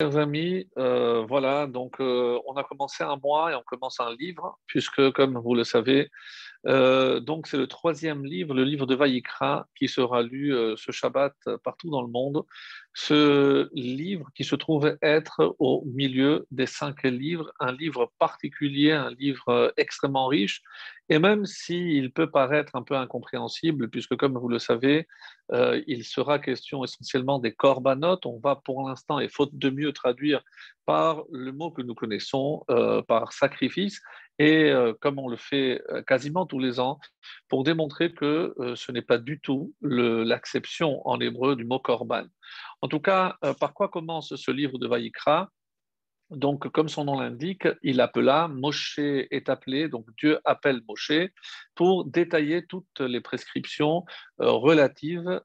Chers amis, euh, voilà, donc euh, on a commencé un mois et on commence un livre, puisque comme vous le savez, euh, donc c'est le troisième livre, le livre de Vaïkra, qui sera lu ce Shabbat partout dans le monde. Ce livre qui se trouve être au milieu des cinq livres, un livre particulier, un livre extrêmement riche, et même s'il peut paraître un peu incompréhensible, puisque comme vous le savez, il sera question essentiellement des corbanotes, on va pour l'instant, et faute de mieux traduire par le mot que nous connaissons, euh, par sacrifice, et euh, comme on le fait euh, quasiment tous les ans, pour démontrer que ce n'est pas du tout l'acception en hébreu du mot korban. En tout cas, par quoi commence ce livre de Vaïkra donc, comme son nom l'indique, il appela, Moshe est appelé, donc Dieu appelle Moshe pour détailler toutes les prescriptions euh, relatives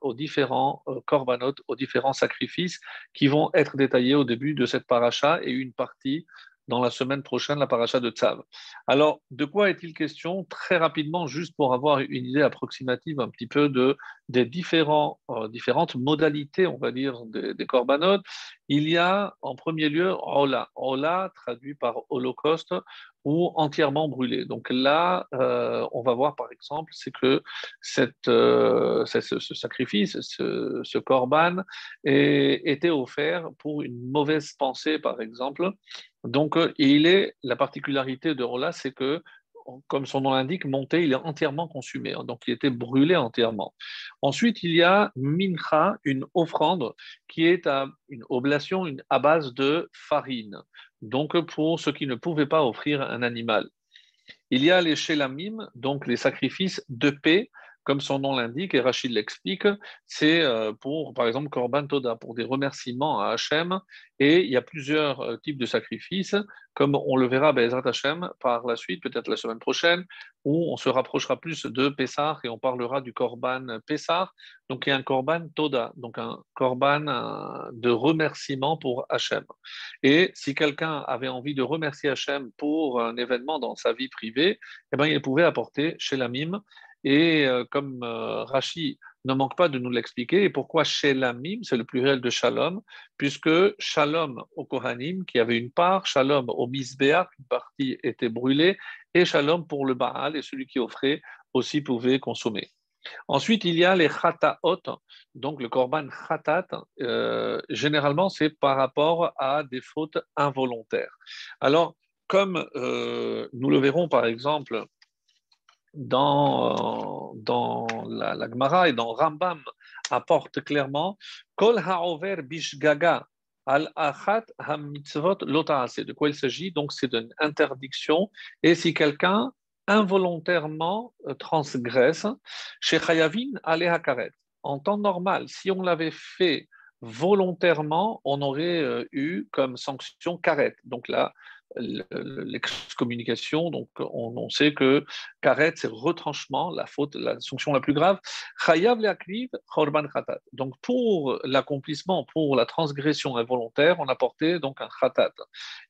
aux différents euh, corbanotes, aux différents sacrifices qui vont être détaillés au début de cette paracha et une partie dans la semaine prochaine, la paracha de Tzav. Alors, de quoi est-il question? Très rapidement, juste pour avoir une idée approximative un petit peu de, des euh, différentes modalités, on va dire, des, des corbanotes, il y a en premier lieu Ola. Ola, traduit par Holocauste, entièrement brûlé. Donc là, euh, on va voir par exemple, c'est que euh, ce, sacrifice, ce, korban, était offert pour une mauvaise pensée, par exemple. Donc, il est la particularité de Rola, c'est que comme son nom l'indique, monté, il est entièrement consumé. Hein. donc, il était brûlé entièrement. Ensuite, il y a mincha, une offrande qui est une oblation une, à base de farine donc pour ceux qui ne pouvaient pas offrir un animal. Il y a les shelamim, donc les sacrifices de paix, comme son nom l'indique, et Rachid l'explique, c'est euh, pour, par exemple, Korban Toda, pour des remerciements à Hachem. Et il y a plusieurs euh, types de sacrifices, comme on le verra Bezrat Hachem par la suite, peut-être la semaine prochaine, où on se rapprochera plus de Pessah et on parlera du Korban Pessah. Donc il y a un Korban Toda, donc un Korban de remerciement pour Hachem. Et si quelqu'un avait envie de remercier Hachem pour un événement dans sa vie privée, eh bien, il pouvait apporter chez la mime et euh, comme euh, Rashi ne manque pas de nous l'expliquer, et pourquoi Shelamim, c'est le pluriel de Shalom, puisque Shalom au Kohanim, qui avait une part, Shalom au Misbéach, une partie était brûlée, et Shalom pour le Baal, et celui qui offrait aussi pouvait consommer. Ensuite, il y a les Chataot, donc le Korban Chatat, euh, généralement c'est par rapport à des fautes involontaires. Alors, comme nous le verrons par exemple dans, dans la, la Gemara et dans Rambam apporte clairement Kol ha'over bishgaga al achat ha-mitzvot De quoi il s'agit? Donc, c'est d'une interdiction. Et si quelqu'un involontairement euh, transgresse, chez Chayavin ale karet. En temps normal, si on l'avait fait volontairement, on aurait euh, eu comme sanction karet. Donc là, l'excommunication. Donc, on, sait que karet, c'est retranchement, la faute, la sanction la plus grave. Chayav chorban khatat. Donc, pour l'accomplissement, pour la transgression involontaire, on apportait donc un khatat.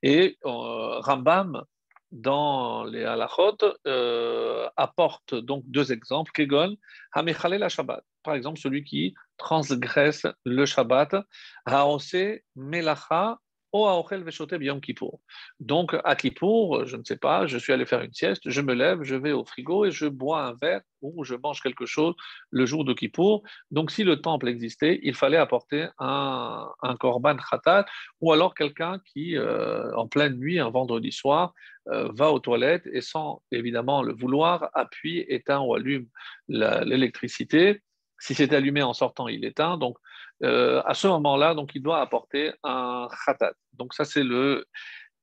Et euh, Rambam, dans les halachot, euh, apporte donc deux exemples. Kegon, la Shabbat. Par exemple, celui qui transgresse le Shabbat. Haose melacha donc, à Kippour, je ne sais pas, je suis allé faire une sieste, je me lève, je vais au frigo et je bois un verre ou je mange quelque chose le jour de Kippour. Donc, si le temple existait, il fallait apporter un, un korban khatat ou alors quelqu'un qui, euh, en pleine nuit, un vendredi soir, euh, va aux toilettes et sans évidemment le vouloir, appuie, éteint ou allume l'électricité. Si c'est allumé en sortant, il éteint. Donc, euh, à ce moment-là, donc il doit apporter un khatat. Donc ça, c'est le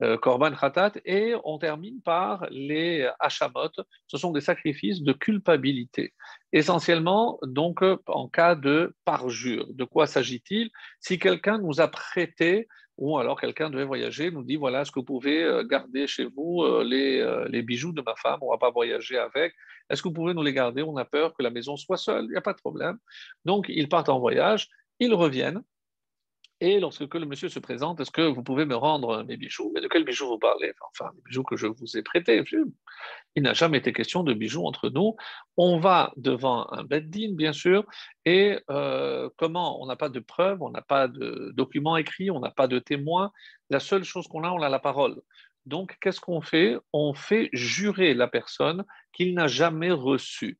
euh, korban khatat. Et on termine par les hashamot. Ce sont des sacrifices de culpabilité. Essentiellement, donc, en cas de parjure. De quoi s'agit-il? Si quelqu'un nous a prêté ou alors quelqu'un devait voyager, nous dit voilà, est-ce que vous pouvez euh, garder chez vous les, les bijoux de ma femme? On ne va pas voyager avec. Est-ce que vous pouvez nous les garder? On a peur que la maison soit seule. Il n'y a pas de problème. Donc, ils partent en voyage ils reviennent Et lorsque le monsieur se présente, est-ce que vous pouvez me rendre mes bijoux? Mais de quels bijoux vous parlez? Enfin, les bijoux que je vous ai prêtés. Il n'a jamais été question de bijoux entre nous. On va devant un beddin, bien sûr, et euh, comment? On n'a pas de preuves, on n'a pas de documents écrits, on n'a pas de témoins. La seule chose qu'on a, on a la parole. Donc, qu'est-ce qu'on fait? On fait jurer la personne qu'il n'a jamais reçu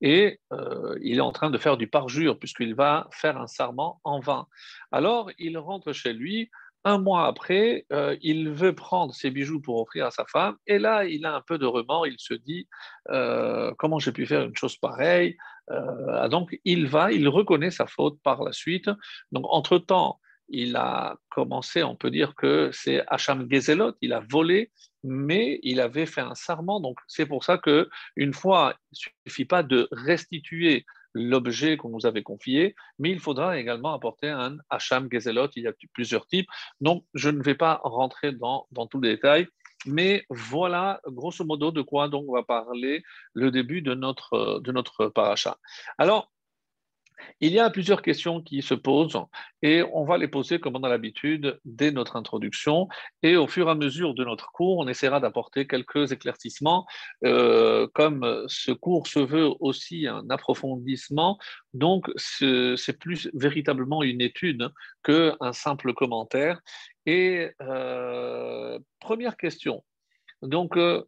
et euh, il est en train de faire du parjure puisqu'il va faire un serment en vain. Alors il rentre chez lui. Un mois après, euh, il veut prendre ses bijoux pour offrir à sa femme, et là, il a un peu de remords. Il se dit euh, comment j'ai pu faire une chose pareille? donc, il va, il reconnaît sa faute par la suite. Donc, entre temps, il a commencé, on peut dire que c'est Hacham Gezelot, il a volé, mais il avait fait un serment. Donc c'est pour ça que une fois, il ne suffit pas de restituer l'objet qu'on nous avait confié, mais il faudra également apporter un Hacham Gezelot. Il y a plusieurs types. Donc je ne vais pas rentrer dans, dans tous les détails. Mais voilà, grosso modo, de quoi donc on va parler le début de notre, de notre paracha. Alors, il y a plusieurs questions qui se posent et on va les poser comme on a l'habitude dès notre introduction et au fur et à mesure de notre cours, on essaiera d'apporter quelques éclaircissements. Euh, comme ce cours se veut aussi un approfondissement, donc c'est plus véritablement une étude qu'un simple commentaire. Et euh, première question. Donc, euh,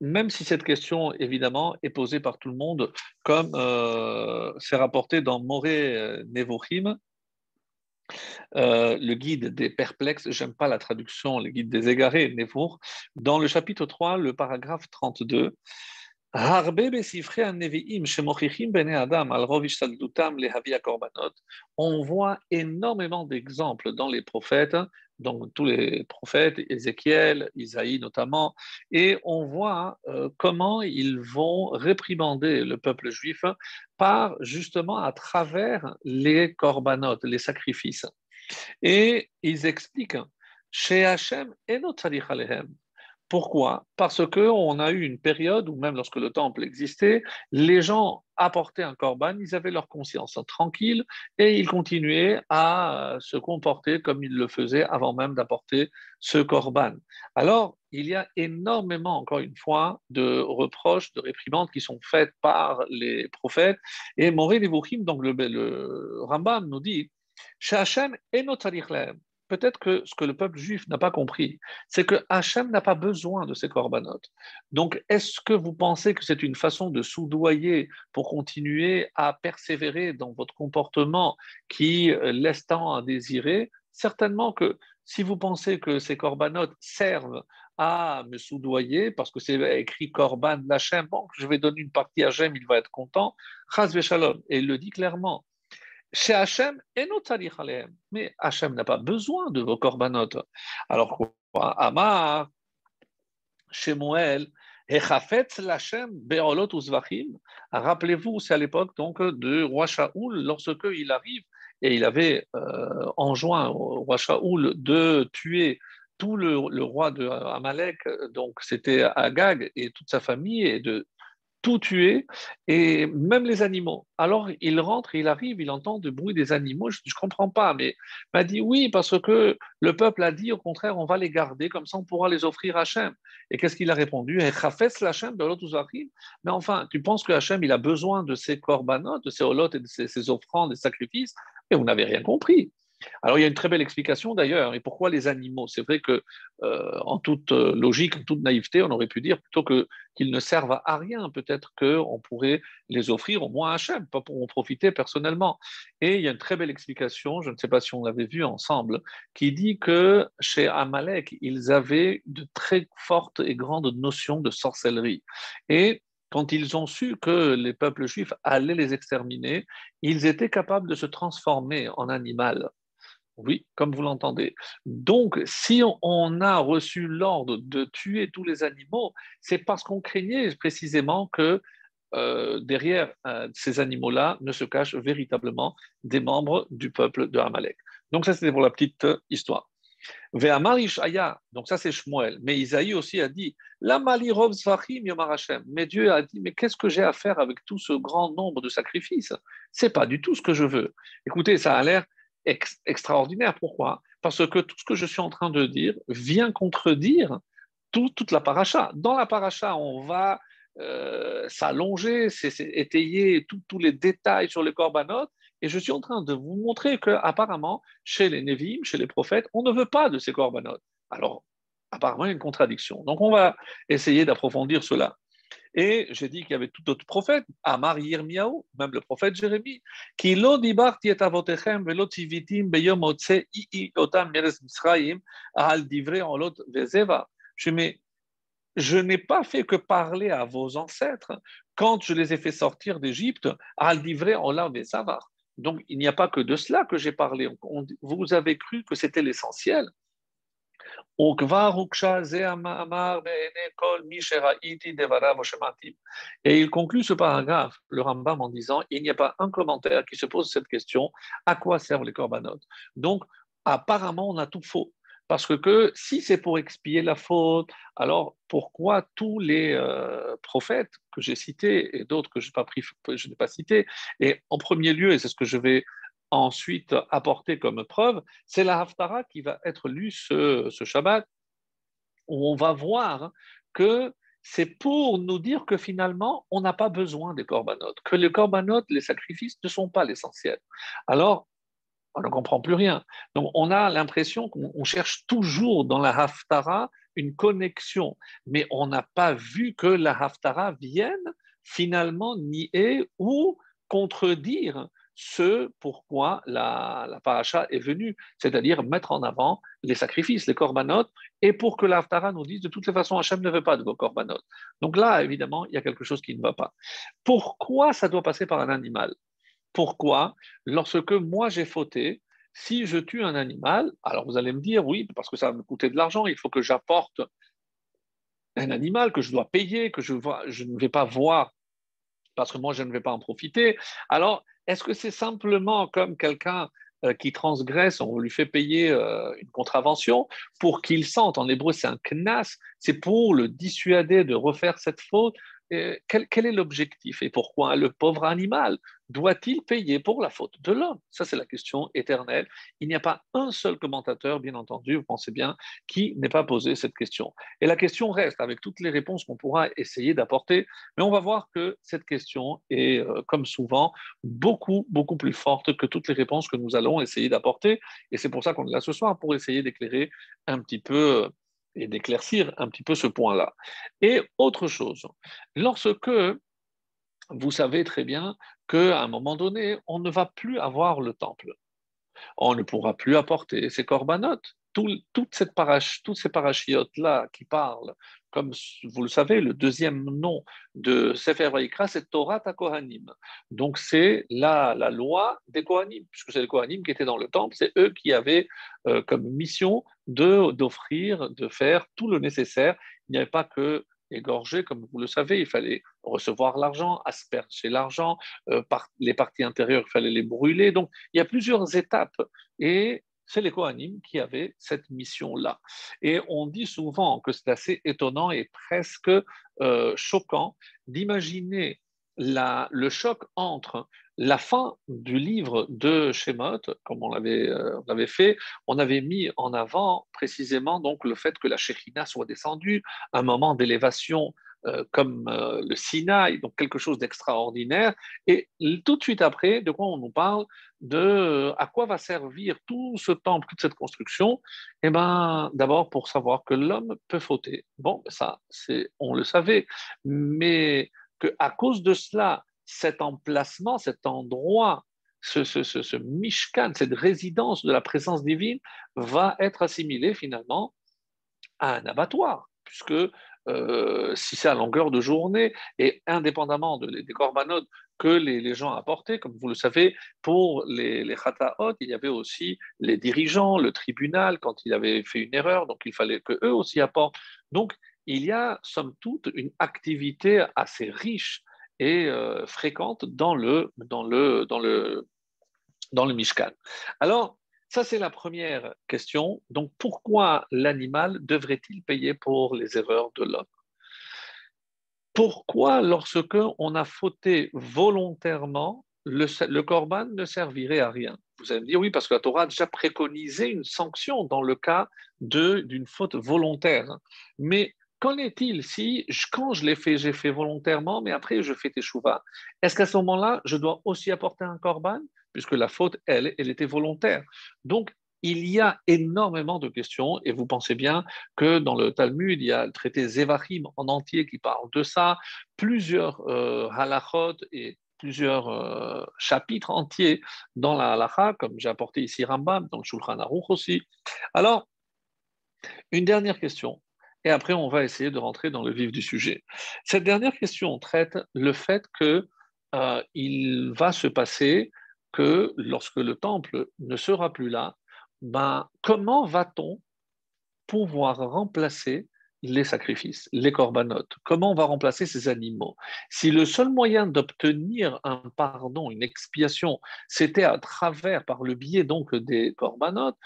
même si cette question, évidemment, est posée par tout le monde, comme euh, c'est rapporté dans Moré euh, Nevochim, euh, le guide des perplexes, j'aime pas la traduction, le guide des égarés, Nevour, dans le chapitre 3, le paragraphe 32, on voit énormément d'exemples dans les prophètes donc tous les prophètes, Ézéchiel, Isaïe notamment, et on voit euh, comment ils vont réprimander le peuple juif par justement à travers les corbanotes, les sacrifices. Et ils expliquent chez Hachem et notre pourquoi? Parce qu'on a eu une période où même lorsque le temple existait, les gens apportaient un corban, ils avaient leur conscience tranquille et ils continuaient à se comporter comme ils le faisaient avant même d'apporter ce corban. Alors, il y a énormément, encore une fois, de reproches, de réprimandes qui sont faites par les prophètes. Et Moré Nevuchim, donc le, Rambam nous dit, Hachem et notre peut-être que ce que le peuple juif n'a pas compris, c'est que Hachem n'a pas besoin de ces corbanotes. Donc, est-ce que vous pensez que c'est une façon de soudoyer pour continuer à persévérer dans votre comportement qui laisse tant à désirer? Certainement que si vous pensez que ces corbanotes servent à me soudoyer, parce que c'est écrit Corban d'Hachem, bon, je vais donner une partie à Hachem, il va être content, Chaz Et il le dit clairement. Chez Hachem, mais Hachem n'a pas besoin de vos korbanot. Alors quoi? Amar, chez Moël, Rappelez-vous, c'est à l'époque donc de roi Shaoul, lorsque il arrive et il avait euh, enjoint au roi Shaoul de tuer tout le, le roi de Amalek, donc c'était Agag et toute sa famille, et de tout tuer, et même les animaux. Alors il rentre, il arrive, il entend du bruit des animaux. Je ne comprends pas, mais il m'a dit oui, parce que le peuple a dit au contraire, on va les garder, comme ça on pourra les offrir à Hachem. Et qu'est-ce qu'il a répondu? Mais enfin, tu penses que Hachem, il a besoin de ces corbanotes, de ces holotes et de ces offrandes, des sacrifices, et vous n'avez rien compris. Alors il y a une très belle explication d'ailleurs. Et pourquoi les animaux? C'est vrai que euh, en toute euh, logique, en toute naïveté, on aurait pu dire plutôt que qu'ils ne servent à rien, peut-être qu'on pourrait les offrir au moins à Hachem, pas pour en profiter personnellement. Et il y a une très belle explication, je ne sais pas si on l'avait vu ensemble, qui dit que chez Amalek, ils avaient de très fortes et grandes notions de sorcellerie. Et quand ils ont su que les peuples juifs allaient les exterminer, ils étaient capables de se transformer en animal. Oui, comme vous l'entendez. Donc, si on a reçu l'ordre de tuer tous les animaux, c'est parce qu'on craignait précisément que euh, derrière euh, ces animaux-là ne se cachent véritablement des membres du peuple de Amalek. Donc, ça, c'était pour la petite euh, histoire. donc ça c'est Shmuel, mais Isaïe aussi a dit, mais Dieu a dit, mais qu'est-ce que j'ai à faire avec tout ce grand nombre de sacrifices? C'est pas du tout ce que je veux. Écoutez, ça a l'air extraordinaire. Pourquoi? Parce que tout ce que je suis en train de dire vient contredire toute la paracha. Dans la paracha, on va euh, s'allonger, étayer tous les détails sur les corbanotes. Et je suis en train de vous montrer qu'apparemment, chez les Névim, chez les prophètes, on ne veut pas de ces corbanotes. Alors, apparemment, il y a une contradiction. Donc, on va essayer d'approfondir cela. Et j'ai dit qu'il y avait tout autre prophète, Amar Yirmiyahu, même le prophète Jérémie, qui lo dibarti et avotechem velo tivitim beyom otse i otam meres misraim al divre olot vezeva. Je mais je n'ai pas fait que parler à vos ancêtres quand je les ai fait sortir d'Égypte, al divre olot vezeva. Donc il n'y a pas que de cela que j'ai parlé. vous avez cru que c'était l'essentiel. Et il conclut ce paragraphe, le Rambam, en disant il n'y a pas un commentaire qui se pose cette question à quoi servent les corbanotes Donc, apparemment, on a tout faux. Parce que, si c'est pour expier la faute, alors pourquoi tous les euh, prophètes que j'ai cités et d'autres que je n'ai pas cités, et en premier lieu, et c'est ce que je vais ensuite apporter comme preuve, c'est la Haftara qui va être lue ce, ce Shabbat, où on va voir que c'est pour nous dire que finalement, on n'a pas besoin des corbanotes, que les corbanotes, les sacrifices ne sont pas l'essentiel. Alors, on ne comprend plus rien. Donc, on a l'impression qu'on cherche toujours dans la Haftara une connexion, mais on n'a pas vu que la Haftara vienne finalement nier ou contredire ce pourquoi la, la paracha est venue, c'est-à-dire mettre en avant les sacrifices, les corbanotes, et pour que l'Aftara nous dise de toutes les façons, Hachem ne veut pas de vos corbanotes. Donc là, évidemment, il y a quelque chose qui ne va pas. Pourquoi ça doit passer par un animal? Pourquoi, lorsque moi j'ai fauté, si je tue un animal, alors vous allez me dire, oui, parce que ça va me coûter de l'argent, il faut que j'apporte un animal que je dois payer, que je, je ne vais pas voir parce que moi je ne vais pas en profiter. Alors, est-ce que c'est simplement comme quelqu'un euh, qui transgresse, on lui fait payer euh, une contravention pour qu'il sente, en hébreu c'est un knas, c'est pour le dissuader de refaire cette faute quel, est l'objectif et pourquoi le pauvre animal doit-il payer pour la faute de l'homme? Ça, c'est la question éternelle. Il n'y a pas un seul commentateur, bien entendu, vous pensez bien, qui n'ait pas posé cette question. Et la question reste, avec toutes les réponses qu'on pourra essayer d'apporter, mais on va voir que cette question est, euh, comme souvent, beaucoup, beaucoup plus forte que toutes les réponses que nous allons essayer d'apporter. Et c'est pour ça qu'on est là ce soir, pour essayer d'éclairer un petit peu euh, et d'éclaircir un petit peu ce point-là. Et autre chose, lorsque vous savez très bien qu'à un moment donné, on ne va plus avoir le temple, on ne pourra plus apporter ses corbanotes, toute cette parache, toutes ces parachiotes-là qui parlent comme vous le savez, le deuxième nom de Sefer Vayikra, c'est Torah Kohanim. Donc c'est la, la loi des Kohanim, puisque c'est les Kohanim qui étaient dans le temple, c'est eux qui avaient euh, comme mission d'offrir, de, faire tout le nécessaire. Il n'y avait pas que égorger, comme vous le savez, il fallait recevoir l'argent, asperger l'argent, euh, les parties intérieures, il fallait les brûler. Donc il y a plusieurs étapes. Et c'est les Kohanim qui avaient cette mission-là. Et on dit souvent que c'est assez étonnant et presque euh, choquant d'imaginer le choc entre la fin du livre de Shemot, comme on l'avait euh, fait, on avait mis en avant précisément donc le fait que la Shekhina soit descendue, un moment d'élévation euh, comme euh, le Sinaï, donc quelque chose d'extraordinaire. Et tout de suite après, de quoi on nous parle? De euh, à quoi va servir tout ce temple, toute cette construction? Eh bien, d'abord pour savoir que l'homme peut fauter. Bon, ça, c'est, on le savait, mais qu'à cause de cela, cet emplacement, cet endroit ce, ce, Mishkan, cette résidence de la présence divine, va être assimilé finalement à un abattoir, puisque euh, si c'est à longueur de journée, et indépendamment des corbanotes que les, gens apportaient, comme vous le savez, pour les, les il y avait aussi les dirigeants, le tribunal, quand il avait fait une erreur, donc il fallait qu'eux aussi apportent. Donc, il y a, somme toute, une activité assez riche et euh, fréquente dans le, dans le, dans le, dans le Mishkan. Alors, ça, c'est la première question. Donc, pourquoi l'animal devrait-il payer pour les erreurs de l'homme? Pourquoi, lorsque on a fauté volontairement, le, korban ne servirait à rien? Vous allez me dire oui, parce que la Torah a déjà préconisé une sanction dans le cas d'une faute volontaire. Mais qu'en est-il si, quand je l'ai fait, j'ai fait volontairement, mais après je fais teshuva? Est-ce qu'à ce moment-là, je dois aussi apporter un korban? Puisque la faute, elle, elle était volontaire. Donc, il y a énormément de questions, et vous pensez bien que dans le Talmud, il y a le traité Zevachim en entier qui parle de ça, plusieurs euh, halachot et plusieurs euh, chapitres entiers dans la halacha, comme j'ai apporté ici Rambam, dans le Shulchan Aruch aussi. Alors, une dernière question, et après on va essayer de rentrer dans le vif du sujet. Cette dernière question traite le fait que euh, il va se passer que lorsque le temple ne sera plus là, ben, comment va-t-on pouvoir remplacer les sacrifices, les corbanotes? Comment on va remplacer ces animaux? Si le seul moyen d'obtenir un pardon, une expiation, c'était à travers, par le biais donc des corbanotes,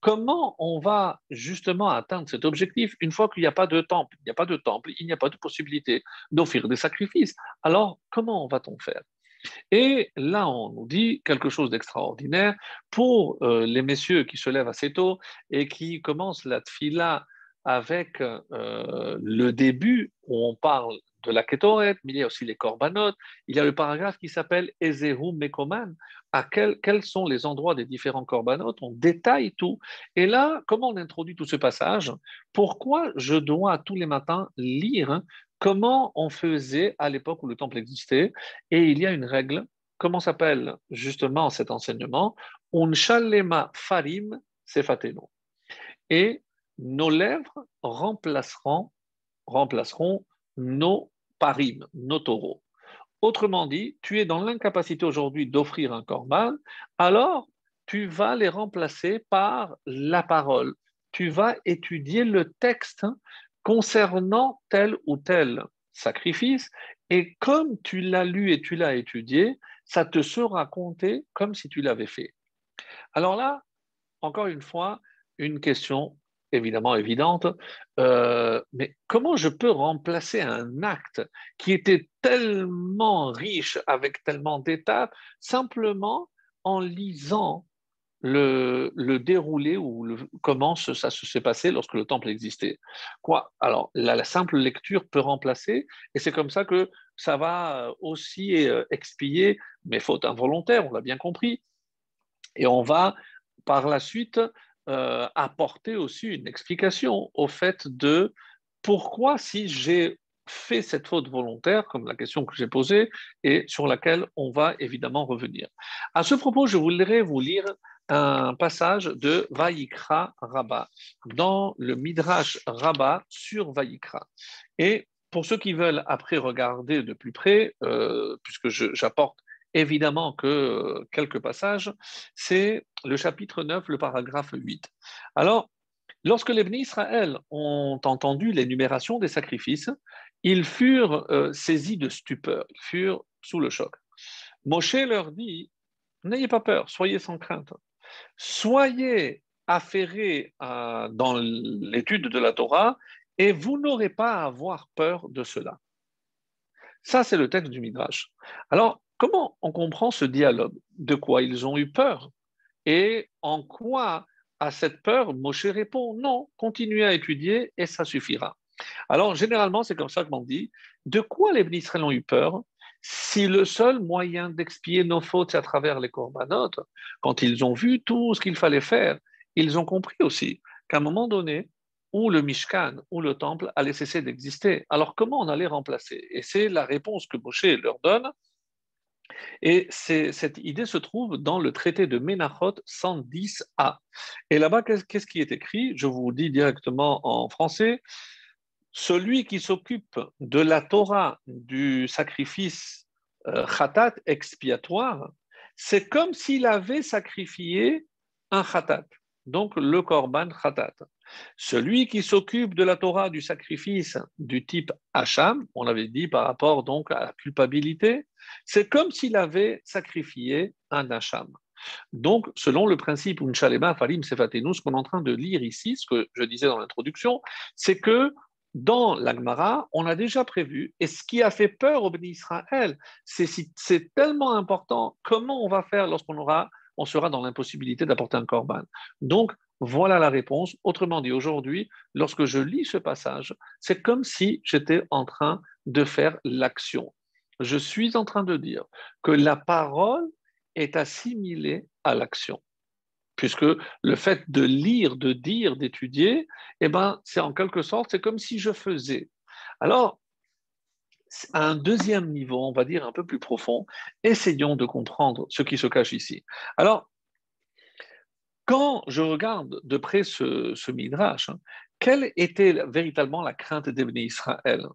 comment on va justement atteindre cet objectif une fois qu'il n'y a pas de temple? Il n'y a pas de temple, il n'y a pas de possibilité d'offrir des sacrifices. Alors, comment va-t-on faire? Et là, on nous dit quelque chose d'extraordinaire pour euh, les messieurs qui se lèvent assez tôt et qui commencent la tfila avec euh, le début où on parle de la Ketoret, mais il y a aussi les Korbanot. Il y a le paragraphe qui s'appelle Ezehu Mekoman. À quels sont les endroits des différents Korbanot? On détaille tout. Et là, comment on introduit tout ce passage? Pourquoi je dois tous les matins lire comment on faisait à l'époque où le temple existait. Et il y a une règle, comment s'appelle justement cet enseignement? Unshalema farim sefateno. Et nos lèvres remplaceront, remplaceront nos parim, nos taureaux. Autrement dit, tu es dans l'incapacité aujourd'hui d'offrir un corban, alors tu vas les remplacer par la parole. Tu vas étudier le texte concernant tel ou tel sacrifice, et comme tu l'as lu et tu l'as étudié, ça te sera compté comme si tu l'avais fait. Alors là, encore une fois, une question évidemment évidente, euh, mais comment je peux remplacer un acte qui était tellement riche, avec tellement d'étapes, simplement en lisant le, déroulé ou le, comment ça s'est passé lorsque le temple existait. Quoi? Alors, la, simple lecture peut remplacer, et c'est comme ça que ça va euh, aussi euh, expier mes fautes involontaires, on l'a bien compris, et on va par la suite euh, apporter aussi une explication au fait de pourquoi si j'ai fait cette faute volontaire, comme la question que j'ai posée, et sur laquelle on va évidemment revenir. À ce propos, je voudrais vous lire un passage de Vaïkra Rabba, dans le Midrash Rabba sur Vaïkra. Et pour ceux qui veulent après regarder de plus près, euh, puisque j'apporte évidemment que euh, quelques passages, c'est le chapitre 9, le paragraphe 8. Alors, lorsque les bénis Israël ont entendu l'énumération des sacrifices, ils furent euh, saisis de stupeur, ils furent sous le choc. Moshe leur dit, n'ayez pas peur, soyez sans crainte soyez affairés euh, dans l'étude de la Torah et vous n'aurez pas à avoir peur de cela. Ça, c'est le texte du Midrash. Alors, comment on comprend ce dialogue? De quoi ils ont eu peur? Et en quoi, à cette peur, Moshe répond non, continuez à étudier et ça suffira. Alors, généralement, c'est comme ça qu'on dit de quoi les Israël ont eu peur? Si le seul moyen d'expier nos fautes c'est à travers les corbanotes, quand ils ont vu tout ce qu'il fallait faire, ils ont compris aussi qu'à un moment donné, où le Mishkan, où le temple allait cesser d'exister. Alors comment on allait remplacer? Et c'est la réponse que Moshe leur donne. Et cette idée se trouve dans le traité de Menachot 110a. Et là-bas, qu'est-ce qui est écrit? Je vous dis directement en français celui qui s'occupe de la Torah du sacrifice euh, khatat expiatoire, c'est comme s'il avait sacrifié un khatat, donc le korban khatat. Celui qui s'occupe de la Torah du sacrifice du type Hacham, on l'avait dit par rapport donc à la culpabilité, c'est comme s'il avait sacrifié un Hacham. Donc, selon le principe Unchalema Falim Sefatenu, ce qu'on est en train de lire ici, ce que je disais dans l'introduction, c'est que dans l'Agmara, on a déjà prévu, et ce qui a fait peur au béni Israël, c'est tellement important, comment on va faire lorsqu'on aura, on sera dans l'impossibilité d'apporter un korban. Donc, voilà la réponse. Autrement dit, aujourd'hui, lorsque je lis ce passage, c'est comme si j'étais en train de faire l'action. Je suis en train de dire que la parole est assimilée à l'action puisque le fait de lire, de dire, d'étudier, eh ben, c'est en quelque sorte, c'est comme si je faisais. Alors, à un deuxième niveau, on va dire un peu plus profond, essayons de comprendre ce qui se cache ici. Alors, quand je regarde de près ce, midrash, hein, quelle était véritablement la crainte d'Ebné Israël?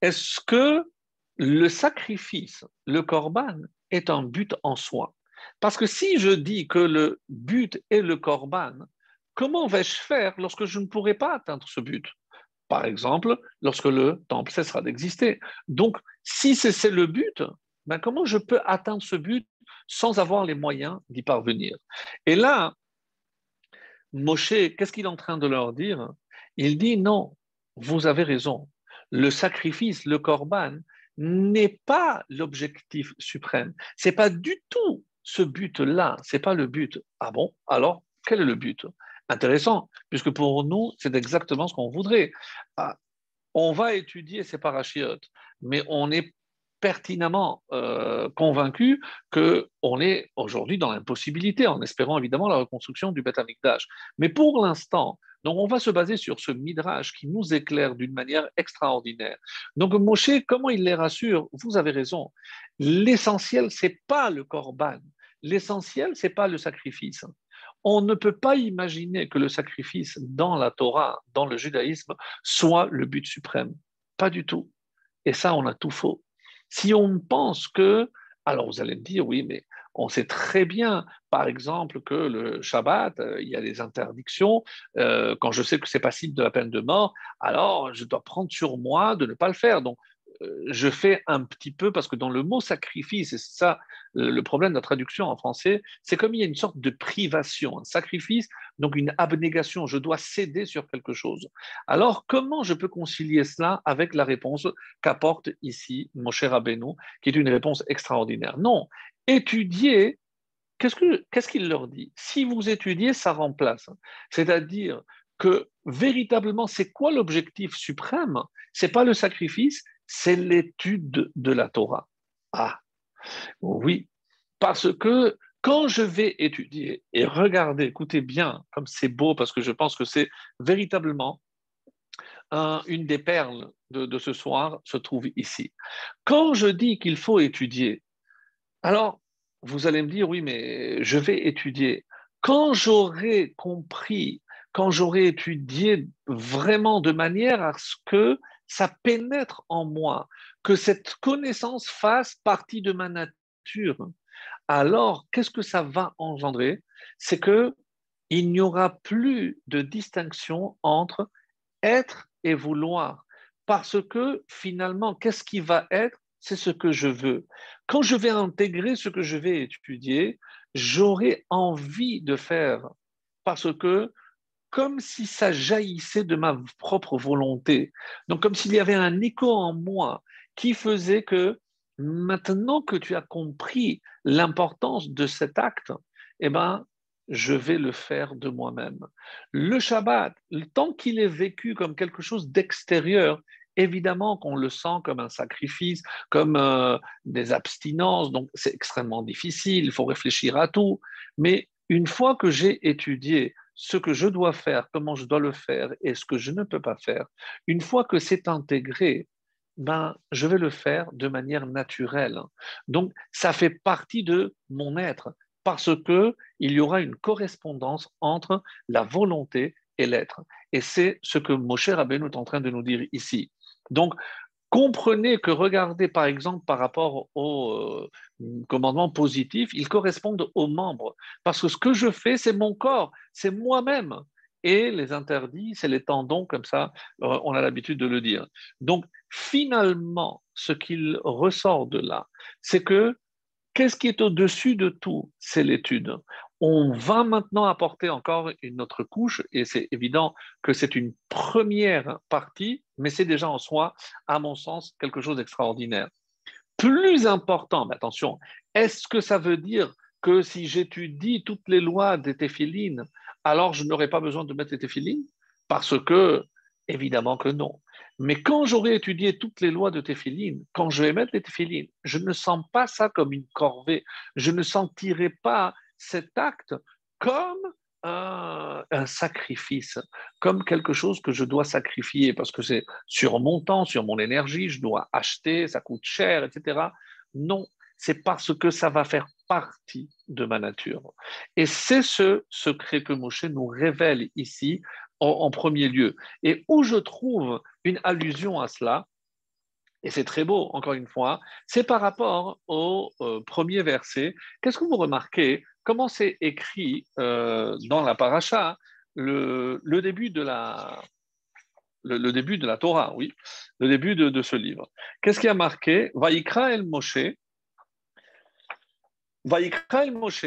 Est-ce que le sacrifice, le korban, est un but en soi? Parce que si je dis que le but est le korban, comment vais-je faire lorsque je ne pourrai pas atteindre ce but? Par exemple, lorsque le temple cessera d'exister. Donc, si c'est le but, ben comment je peux atteindre ce but sans avoir les moyens d'y parvenir? Et là, Moshe, qu'est-ce qu'il est en train de leur dire? Il dit non, vous avez raison. Le sacrifice, le korban, n'est pas l'objectif suprême. C'est pas du tout ce but-là, ce n'est pas le but. Ah bon? Alors, quel est le but? Intéressant, puisque pour nous, c'est exactement ce qu'on voudrait. Ah, on va étudier ces parachiotes, mais on est pertinemment euh, convaincu qu'on est aujourd'hui dans l'impossibilité, en espérant évidemment la reconstruction du Beth Amikdash. Mais pour l'instant, donc on va se baser sur ce midrash qui nous éclaire d'une manière extraordinaire. Donc Moshe, comment il les rassure? Vous avez raison. L'essentiel, c'est pas le korban. L'essentiel, c'est pas le sacrifice. On ne peut pas imaginer que le sacrifice dans la Torah, dans le judaïsme, soit le but suprême. Pas du tout. Et ça, on a tout faux. Si on pense que, alors vous allez me dire, oui, mais on sait très bien, par exemple, que le Shabbat, euh, il y a des interdictions. Euh, quand je sais que c'est passible de la peine de mort, alors je dois prendre sur moi de ne pas le faire. Donc, je fais un petit peu, parce que dans le mot sacrifice, et c'est ça le problème de la traduction en français, c'est comme il y a une sorte de privation, un sacrifice, donc une abnégation, je dois céder sur quelque chose. Alors, comment je peux concilier cela avec la réponse qu'apporte ici mon cher Rabbeinu, qui est une réponse extraordinaire? Non, étudier, qu'est-ce qu'il leur dit? Si vous étudiez, ça remplace. C'est-à-dire que véritablement, c'est quoi l'objectif suprême? C'est pas le sacrifice, c'est l'étude de la Torah. Ah, oui, parce que quand je vais étudier et regarder, écoutez bien, comme c'est beau, parce que je pense que c'est véritablement une des perles de, ce soir se trouve ici. Quand je dis qu'il faut étudier, alors vous allez me dire, oui, mais je vais étudier. Quand j'aurai compris, quand j'aurai étudié vraiment de manière à ce que ça pénètre en moi, que cette connaissance fasse partie de ma nature, alors qu'est-ce que ça va engendrer? C'est que il n'y aura plus de distinction entre être et vouloir, parce que finalement, qu'est-ce qui va être? C'est ce que je veux. Quand je vais intégrer ce que je vais étudier, j'aurai envie de faire, parce que comme si ça jaillissait de ma propre volonté. Donc comme s'il y avait un écho en moi qui faisait que maintenant que tu as compris l'importance de cet acte, eh ben, je vais le faire de moi-même. Le Shabbat, tant qu'il est vécu comme quelque chose d'extérieur, évidemment qu'on le sent comme un sacrifice, comme euh, des abstinences, donc c'est extrêmement difficile, il faut réfléchir à tout. Mais une fois que j'ai étudié ce que je dois faire, comment je dois le faire et ce que je ne peux pas faire, une fois que c'est intégré, ben, je vais le faire de manière naturelle. Donc, ça fait partie de mon être parce que il y aura une correspondance entre la volonté et l'être. Et c'est ce que Moshe Rabbeinu est en train de nous dire ici. Donc, comprenez que regardez par exemple par rapport au euh, commandement positif, ils correspondent aux membres. Parce que ce que je fais, c'est mon corps, c'est moi-même. Et les interdits, c'est les tendons, comme ça, euh, on a l'habitude de le dire. Donc, finalement, ce qu'il ressort de là, c'est que qu'est-ce qui est au-dessus de tout? C'est l'étude. On va maintenant apporter encore une autre couche, et c'est évident que c'est une première partie, mais c'est déjà en soi, à mon sens, quelque chose d'extraordinaire. Plus important, mais attention, est-ce que ça veut dire que si j'étudie toutes les lois des téphilines, alors je n'aurai pas besoin de mettre les téphilines Parce que, évidemment que non. Mais quand j'aurai étudié toutes les lois de Téphiline, quand je vais mettre les Téphilines, je ne sens pas ça comme une corvée. Je ne sentirai pas cet acte comme un, sacrifice, comme quelque chose que je dois sacrifier parce que c'est sur mon temps, sur mon énergie, je dois acheter, ça coûte cher, etc. Non, c'est parce que ça va faire partie de ma nature. Et c'est ce secret que Moshe nous révèle ici en, premier lieu. Et où je trouve une allusion à cela, et c'est très beau, encore une fois, c'est par rapport au euh, premier verset. Qu'est-ce que vous remarquez Comment c'est écrit euh, dans la paracha le, début de la, le, début de la Torah, oui, le début de, ce livre. Qu'est-ce qui a marqué? Vaikra el Moshe, Moshe,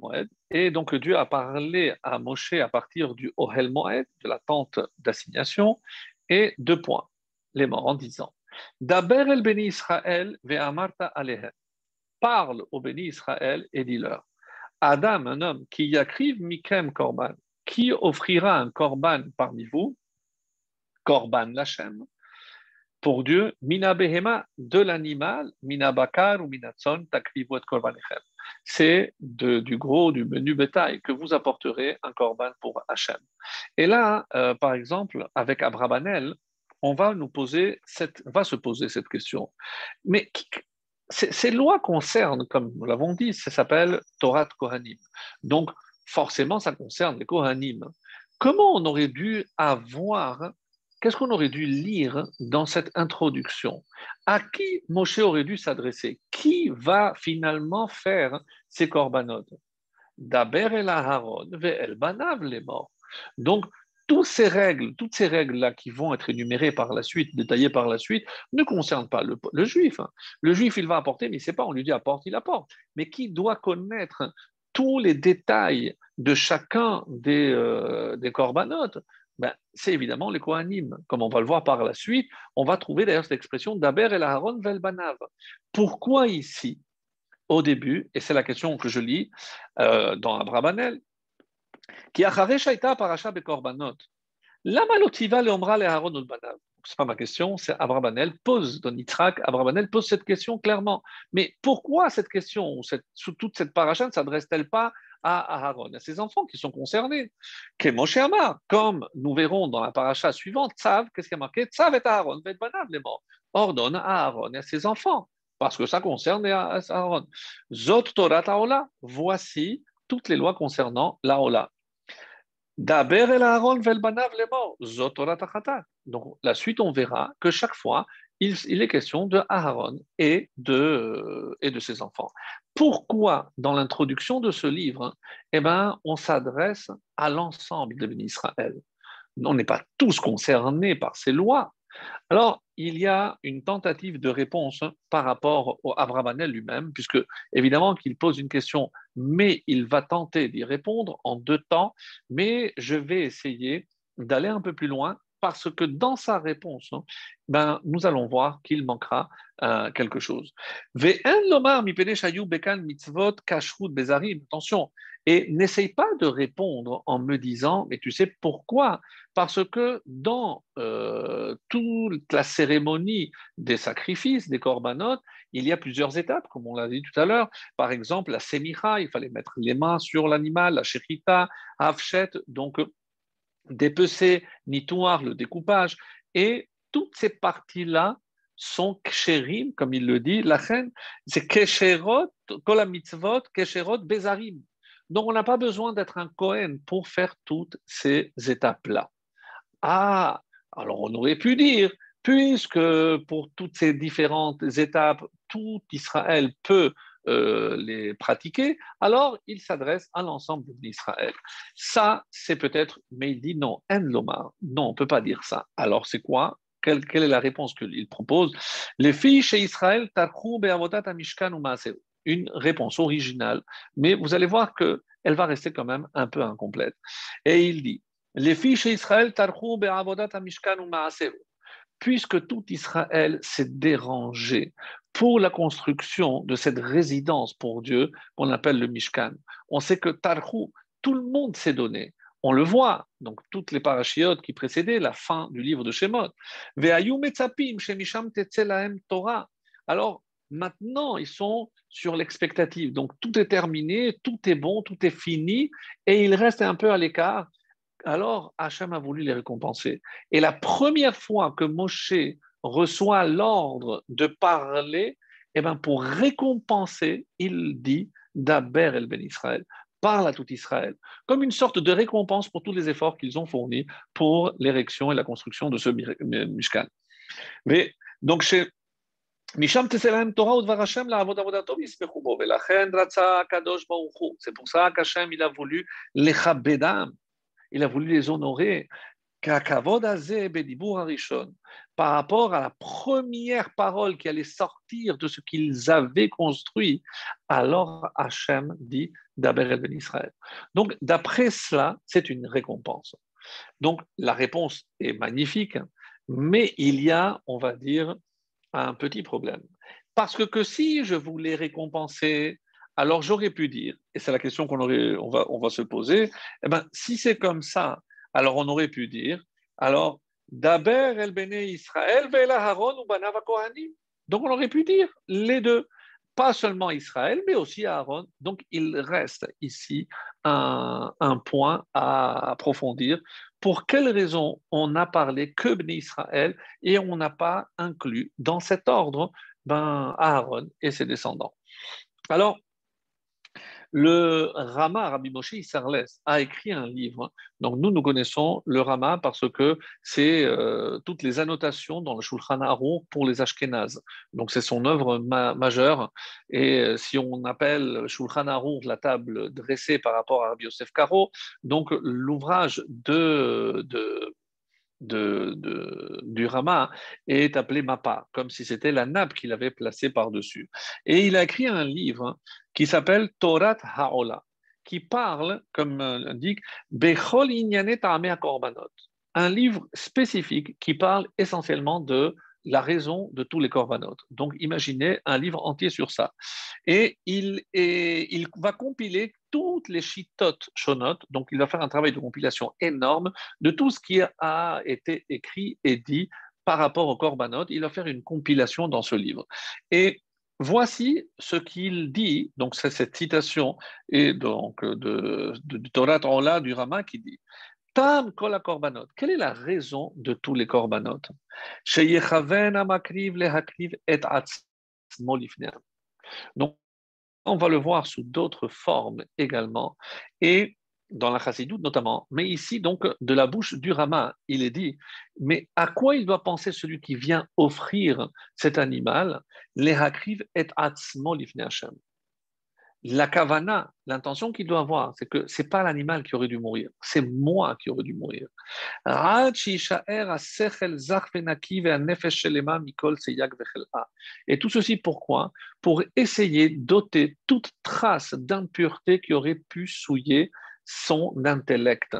Moed, et donc Dieu a parlé à Moshe à partir du Ohel Moed, de la tente d'assignation, et deux points, les morts, en disant Daber el Beni Israël ve'amarta alehem. Parle au Béni Israël et dis-leur Adam, un homme qui yakriv mikem korban, qui offrira un korban parmi vous, korban lachem, pour Dieu, mina behema, de l'animal, mina bakar ou minatson, takvivot korbanechem. C'est du gros, du menu bétail que vous apporterez un korban pour Hachem. Et là, euh, par exemple, avec Abrabanel, on va nous poser va se poser cette question. Mais ces lois concernent, comme nous l'avons dit, ça s'appelle Torah Kohanim. Donc, forcément, ça concerne les Kohanim. Comment on aurait dû avoir Qu'est-ce qu'on aurait dû lire dans cette introduction? À qui Moshe aurait dû s'adresser? Qui va finalement faire ces corbanotes Daber el Aharon el banav les morts. Donc, toutes ces règles, règles-là qui vont être énumérées par la suite, détaillées par la suite, ne concernent pas le, juif. Hein. Le juif, il va apporter, mais il ne sait pas, on lui dit apporte, il apporte. Mais qui doit connaître tous les détails de chacun des, euh, des corbanotes? Ben, c'est évidemment les Kohanim. Comme on va le voir par la suite, on va trouver d'ailleurs cette expression d'Aber el Aaron Velbanav. Pourquoi ici, au début, et c'est la question que je lis euh, dans Abrabanel, qui a parasha bekorbanot, lama lotiva leomra le Aaron Velbanav c'est pas ma question, c'est Abrabanel pose dans Yitzhak, Abrabanel pose cette question clairement. Mais pourquoi cette question, cette, toute cette paracha ne s'adresse-t-elle pas à Aaron, à ses enfants qui sont concernés? comme nous verrons dans la paracha suivante, Tzav, qu'est-ce qui a marqué? Tzav et Aaron, les morts. Ordonne à Aaron et à ses enfants, parce que ça concerne Aaron. Zot Torah Taola, voici toutes les lois concernant l'Aola. Daber el Aaron Donc la suite, on verra que chaque fois, il, est question de Aaron et de, et de ses enfants. Pourquoi, dans l'introduction de ce livre, eh ben, on s'adresse à l'ensemble de l'Israël On n'est pas tous concernés par ces lois. Alors, il y a une tentative de réponse par rapport au Abravanel lui-même, puisque évidemment qu'il pose une question, mais il va tenter d'y répondre en deux temps, mais je vais essayer d'aller un peu plus loin parce que dans sa réponse, hein, ben, nous allons voir qu'il manquera euh, quelque chose. Attention, et n'essaye pas de répondre en me disant, mais tu sais pourquoi? Parce que dans euh, toute la cérémonie des sacrifices, des corbanotes, il y a plusieurs étapes, comme on l'a dit tout à l'heure. Par exemple, la semicha, il fallait mettre les mains sur l'animal, la shechita, afshet, donc dépecer, nitoir, le découpage. Et toutes ces parties-là sont kshérim, comme il le dit, la reine, c'est kesherot, kolamitzvot, kesherot, bezarim. Donc on n'a pas besoin d'être un Kohen pour faire toutes ces étapes-là. Ah, alors on aurait pu dire, puisque pour toutes ces différentes étapes, tout Israël peut euh, les pratiquer, alors il s'adresse à l'ensemble d'Israël. Ça, c'est peut-être, mais il dit non, en lomar, non, on ne peut pas dire ça. Alors c'est quoi? Quelle, est la réponse qu'il propose? Les filles chez Israël, mishkan ou une réponse originale, mais vous allez voir qu'elle va rester quand même un peu incomplète. Et il dit, les fiches Israël puisque tout Israël s'est dérangé pour la construction de cette résidence pour Dieu qu'on appelle le Mishkan. On sait que Tarhou, tout le monde s'est donné. On le voit, donc toutes les parachiotes qui précédaient la fin du livre de Shemot. Torah. Alors maintenant, ils sont sur l'expectative. Donc tout est terminé, tout est bon, tout est fini, et ils restent un peu à l'écart. Alors Hachem a voulu les récompenser. Et la première fois que Moshe reçoit l'ordre de parler, eh ben pour récompenser, il dit d'Aber el Ben Israël parle à tout Israël, comme une sorte de récompense pour tous les efforts qu'ils ont fournis pour l'érection et la construction de ce Mishkan. Mais donc c'est pour ça qu'Hachem a voulu les il a voulu les honorer par rapport à la première parole qui allait sortir de ce qu'ils avaient construit, alors Hachem dit d'Aber ben Israël. Donc, d'après cela, c'est une récompense. Donc, la réponse est magnifique, mais il y a, on va dire, un petit problème. Parce que, que si je voulais récompenser, alors j'aurais pu dire, et c'est la question qu'on on va, on va se poser, eh ben, si c'est comme ça, alors on aurait pu dire, alors, Daber el Bene Israël, Vela Haron ou Banava Kohanim. Donc on aurait pu dire les deux, pas seulement Israël, mais aussi Aaron. Donc il reste ici un, point à approfondir. Pour quelle raison on n'a parlé que Bene Israël et on n'a pas inclus dans cet ordre ben, Aaron et ses descendants? Alors, le Rama, Rabbi Moshe Isserles, a écrit un livre. Donc nous, nous connaissons le Rama parce que c'est euh, toutes les annotations dans le Shulchan Aruch pour les Ashkenazes. Donc c'est son œuvre majeure. Et euh, si on appelle Shulchan Aruch la table dressée par rapport à Rabbi Yosef Karo, donc l'ouvrage de, de de, du Rama est appelé Mappa, comme si c'était la nappe qu'il avait placée par-dessus. Et il a écrit un livre qui s'appelle Torat Haola, qui parle, comme l'indique, Bechol Korbanot, un livre spécifique qui parle essentiellement de la raison de tous les corbanotes. Donc imaginez un livre entier sur ça. Et il, il va compiler toutes les chitotes shonotes, donc il va faire un travail de compilation énorme de tout ce qui a été écrit et dit par rapport aux corbanotes. Il va faire une compilation dans ce livre. Et Voici ce qu'il dit, donc c'est cette citation et donc de, de, de Torah du Rama qui dit Tam kol korbanot. Quelle est la raison de tous les korbanot? Donc, on va le voir sous d'autres formes également, et dans la chassidoute notamment, mais ici donc de la bouche du Rama, il est dit, mais à quoi il doit penser celui qui vient offrir cet animal, les hakriv et atzmo Hashem la kavana, l'intention qu'il doit avoir, c'est que c'est pas l'animal qui aurait dû mourir, c'est moi qui aurais dû mourir. Et tout ceci pourquoi? Pour essayer d'ôter toute trace d'impureté qui aurait pu souiller son intellect.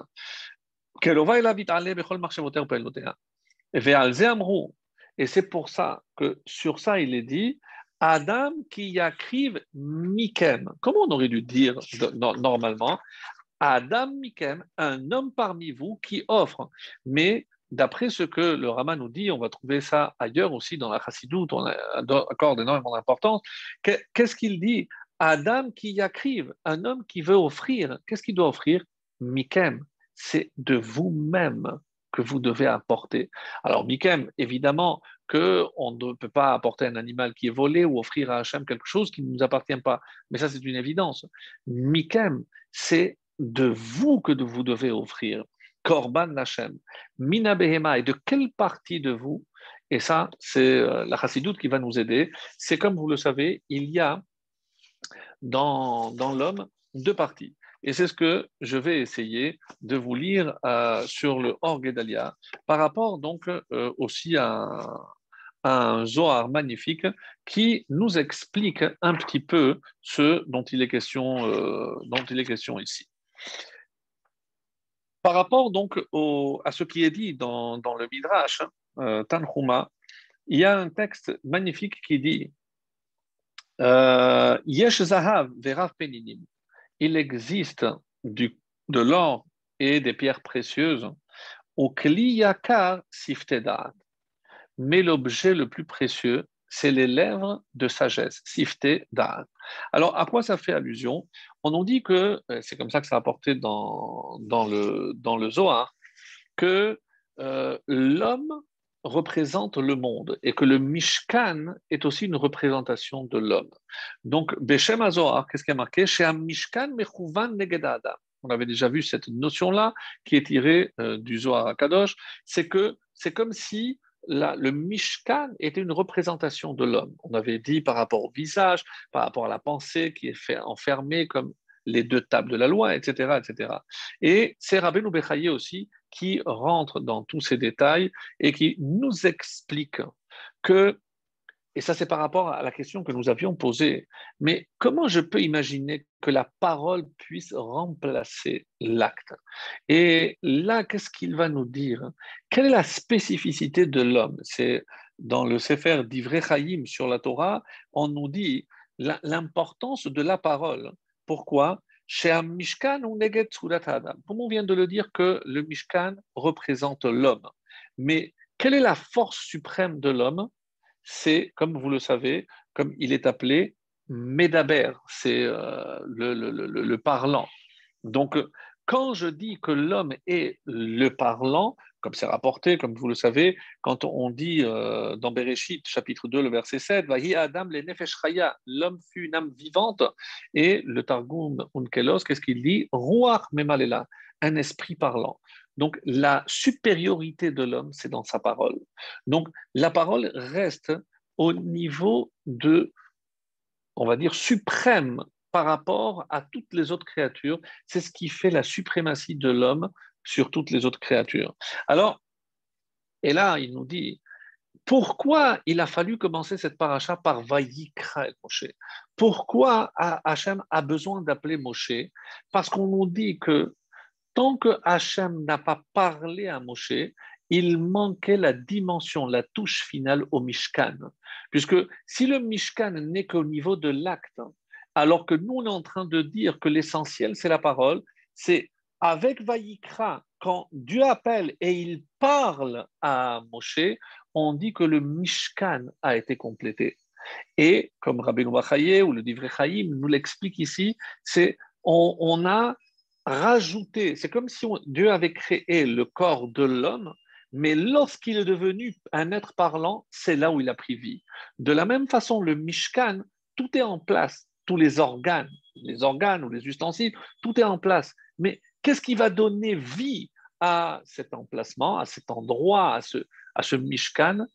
Et c'est pour ça que sur ça, il est dit Adam qui yakriv mikem. Comment on aurait dû dire normalement Adam mikem, un homme parmi vous qui offre. Mais d'après ce que le Rama nous dit, on va trouver ça ailleurs aussi dans la Chassidoute, on accorde énormément d'importance. Qu'est-ce qu'il dit? Adam qui yakriv, un homme qui veut offrir. Qu'est-ce qu'il doit offrir? Mikem, c'est de vous-même que vous devez apporter. Alors, Mikem, évidemment qu'on ne peut pas apporter un animal qui est volé ou offrir à Hachem quelque chose qui ne nous appartient pas. Mais ça, c'est une évidence. Mikem, c'est de vous que vous devez offrir. Korban Hachem. Mina Behema, et de quelle partie de vous Et ça, c'est euh, la chassidoute qui va nous aider. C'est comme vous le savez, il y a dans, dans l'homme deux parties. Et c'est ce que je vais essayer de vous lire euh, sur le Orguedalia par rapport donc euh, aussi à, un Zohar magnifique qui nous explique un petit peu ce dont il est question, euh, dont il est question ici. Par rapport donc à ce qui est dit dans, le Midrash, Tanhuma, il y a un texte magnifique qui dit Yesh Zahav Verav Peninim. Il existe du, de l'or et des pierres précieuses au Kliyakar Siftedat. Mais l'objet le plus précieux, c'est les lèvres de sagesse, Sifte Alors, à quoi ça fait allusion? On nous dit que, euh, c'est comme ça que ça a apporté dans, dans, le, dans le Zohar, que euh, l'homme représente le monde et que le Mishkan est aussi une représentation de l'homme. Donc, Beshem Zohar, qu'est-ce qui a marqué? Chez Mishkan Negedada. On avait déjà vu cette notion-là qui est tirée euh, du Zohar à Kadosh. C'est que c'est comme si le Mishkan était une représentation de l'homme. On avait dit par rapport au visage, par rapport à la pensée qui est fait, enfermée comme les deux tables de la loi, etc. etc. Et c'est Rabbeinu Bechaye aussi qui rentre dans tous ces détails et qui nous explique que et ça, c'est par rapport à la question que nous avions posée. Mais comment je peux imaginer que la parole puisse remplacer l'acte? Et là, qu'est-ce qu'il va nous dire? Quelle est la spécificité de l'homme? C'est dans le Sefer d'Ivrei Chaim sur la Torah, on nous dit l'importance de la parole. Pourquoi Mishkan ou Comme on vient de le dire que le Mishkan représente l'homme? Mais quelle est la force suprême de l'homme? C'est, comme vous le savez, comme il est appelé, Médaber, c'est euh, le, parlant. Donc, quand je dis que l'homme est le parlant, comme c'est rapporté, comme vous le savez, quand on dit euh, dans Bereshit, chapitre 2, le verset 7, Adam le nefesh l'homme fut une âme vivante, et le Targum Unkelos, qu'est-ce qu'il dit? Ruach memalela, un esprit parlant. Donc la supériorité de l'homme, c'est dans sa parole. Donc la parole reste au niveau de, on va dire, suprême par rapport à toutes les autres créatures. C'est ce qui fait la suprématie de l'homme sur toutes les autres créatures. Alors, et là, il nous dit, pourquoi il a fallu commencer cette paracha par Vayikra el Moshe? Pourquoi Hachem a besoin d'appeler Moshe? Parce qu'on nous dit que tant que Hachem n'a pas parlé à Moshe, il manquait la dimension, la touche finale au Mishkan. Puisque si le Mishkan n'est qu'au niveau de l'acte, alors que nous, on est en train de dire que l'essentiel, c'est la parole, c'est avec Vaïkra, quand Dieu appelle et il parle à Moshe, on dit que le Mishkan a été complété. Et comme Rabbi Bachaye ou le Divrei Chaim nous l'explique ici, c'est on, a rajouter, c'est comme si Dieu avait créé le corps de l'homme, mais lorsqu'il est devenu un être parlant, c'est là où il a pris vie. De la même façon, le Mishkan, tout est en place, tous les organes, les organes ou les ustensiles, tout est en place. Mais qu'est-ce qui va donner vie à cet emplacement, à cet endroit, à ce, Mishkan?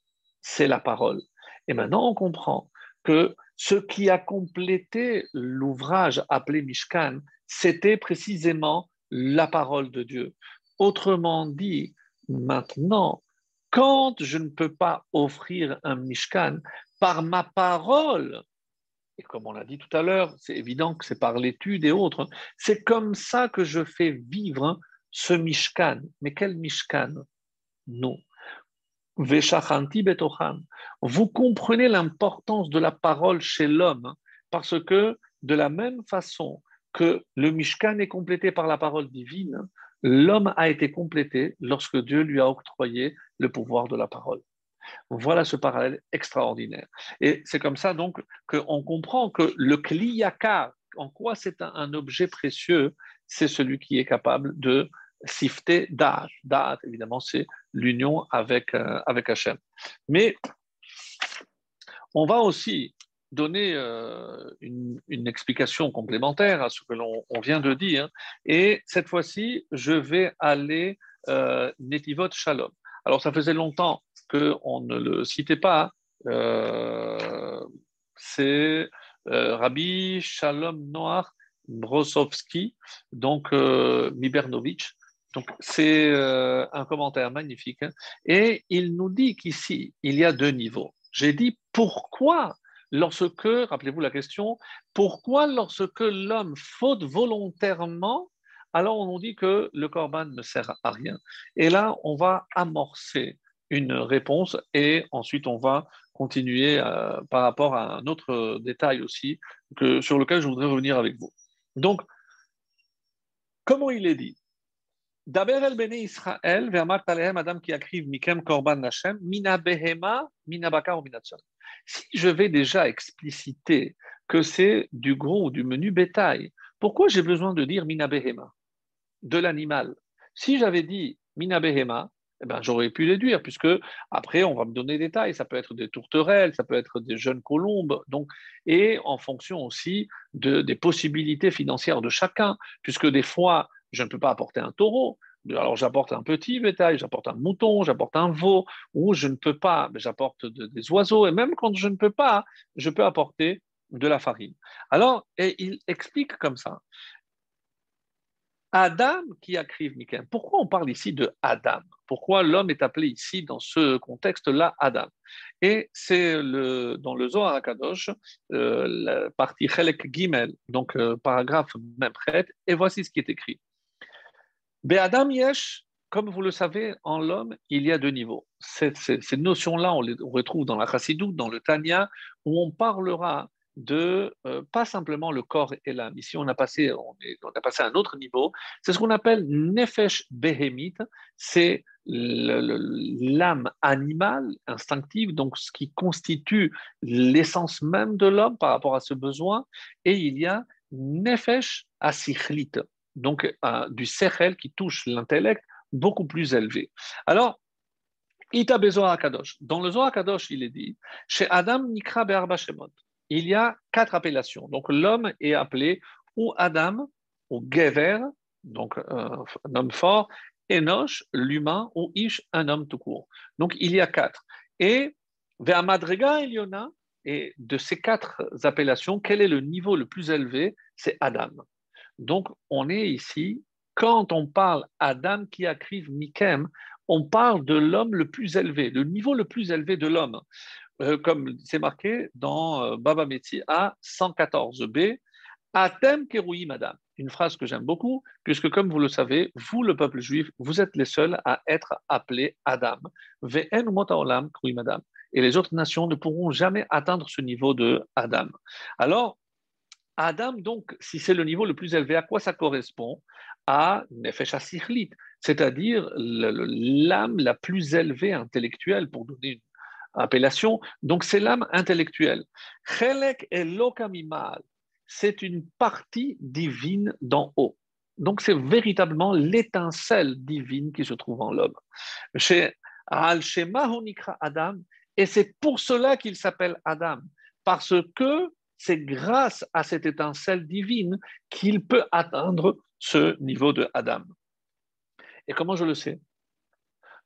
C'est la parole. Et maintenant, on comprend que ce qui a complété l'ouvrage appelé Mishkan, c'était précisément la parole de Dieu. Autrement dit, maintenant, quand je ne peux pas offrir un Mishkan par ma parole, et comme on l'a dit tout à l'heure, c'est évident que c'est par l'étude et autres, c'est comme ça que je fais vivre ce Mishkan. Mais quel Mishkan? Non. Vous comprenez l'importance de la parole chez l'homme, parce que de la même façon que le Mishkan est complété par la parole divine, l'homme a été complété lorsque Dieu lui a octroyé le pouvoir de la parole. Voilà ce parallèle extraordinaire. Et c'est comme ça donc qu'on comprend que le kliyaka, en quoi c'est un, objet précieux, c'est celui qui est capable de sifter da'at. Da'at, évidemment, c'est l'union avec, euh, avec Hachem. Mais on va aussi donner euh, une, explication complémentaire à ce que l'on vient de dire. Et cette fois-ci, je vais aller euh, Netivot Shalom. Alors, ça faisait longtemps qu'on ne le citait pas. Euh, c'est euh, Rabbi Shalom Noach Brosovski, donc Mibernovitch, Donc, c'est euh, un commentaire magnifique. Hein. Et il nous dit qu'ici, il y a deux niveaux. J'ai dit pourquoi, lorsque, rappelez-vous la question, pourquoi lorsque l'homme faute volontairement, alors on nous dit que le corban ne sert à rien. Et là, on va amorcer une réponse et ensuite on va continuer euh, par rapport à un autre détail aussi que, sur lequel je voudrais revenir avec vous. Donc, comment il est dit? Daber el bene Israël, madame qui Mikem Korban Hashem, mina behema, mina bakar Si je vais déjà expliciter que c'est du gros ou du menu bétail, pourquoi j'ai besoin de dire mina behema, de l'animal? Si j'avais dit mina behema, eh ben, j'aurais pu déduire, puisque après, on va me donner des tailles. Ça peut être des tourterelles, ça peut être des jeunes colombes, donc, et en fonction aussi de, des possibilités financières de chacun, puisque des fois, je ne peux pas apporter un taureau. Alors j'apporte un petit bétail, j'apporte un mouton, j'apporte un veau, ou je ne peux pas, j'apporte des oiseaux, et même quand je ne peux pas, je peux apporter de la farine. Alors, il explique comme ça. Adam qui créé Michael. Pourquoi on parle ici de Adam? Pourquoi l'homme est appelé ici, dans ce contexte-là, Adam? Et c'est le, dans le Zohar HaKadosh, euh, la partie Chelek Gimel, donc euh, paragraphe même et voici ce qui est écrit. Adam Yesh, comme vous le savez, en l'homme, il y a deux niveaux. Ces, notions-là, on les retrouve dans la Chassidou, dans le Tanya, où on parlera de euh, pas simplement le corps et l'âme. Ici, on a passé, on, a passé à un autre niveau. C'est ce qu'on appelle nefesh behemite. C'est l'âme animale, instinctive, donc ce qui constitue l'essence même de l'homme par rapport à ce besoin. Et il y a nefesh asichlit, donc euh, du sechel qui touche l'intellect beaucoup plus élevé. Alors, Ita Kadosh. Dans le Zohar Kadosh, il est dit, chez Adam Nikra Be'arba Shemot il y a quatre appellations. Donc l'homme est appelé ou Adam, ou Gever, donc euh, un homme fort, Enoch, l'humain, ou Ish, un homme tout court. Donc il y a quatre. Et Ve'amadrega Eliona, et de ces quatre appellations, quel est le niveau le plus élevé? C'est Adam. Donc on est ici, quand on parle Adam qui a écrit Mikem, on parle de l'homme le plus élevé, le niveau le plus élevé de l'homme. Euh, comme c'est marqué dans euh, Baba Metzi A 114b, Atem Keroui Madame. Une phrase que j'aime beaucoup, puisque comme vous le savez, vous, le peuple juif, vous êtes les seuls à être appelés Adam. Ve'en Olam Madame. Et les autres nations ne pourront jamais atteindre ce niveau de Adam. Alors, Adam, donc, si c'est le niveau le plus élevé, à quoi ça correspond? À Nefesh c'est-à-dire l'âme la plus élevée intellectuelle, pour donner une appellation. Donc c'est l'âme intellectuelle. C'est une partie divine d'en haut. Donc c'est véritablement l'étincelle divine qui se trouve en l'homme. Chez Al Adam, et c'est pour cela qu'il s'appelle Adam, parce que c'est grâce à cette étincelle divine qu'il peut atteindre ce niveau de Adam. Et comment je le sais?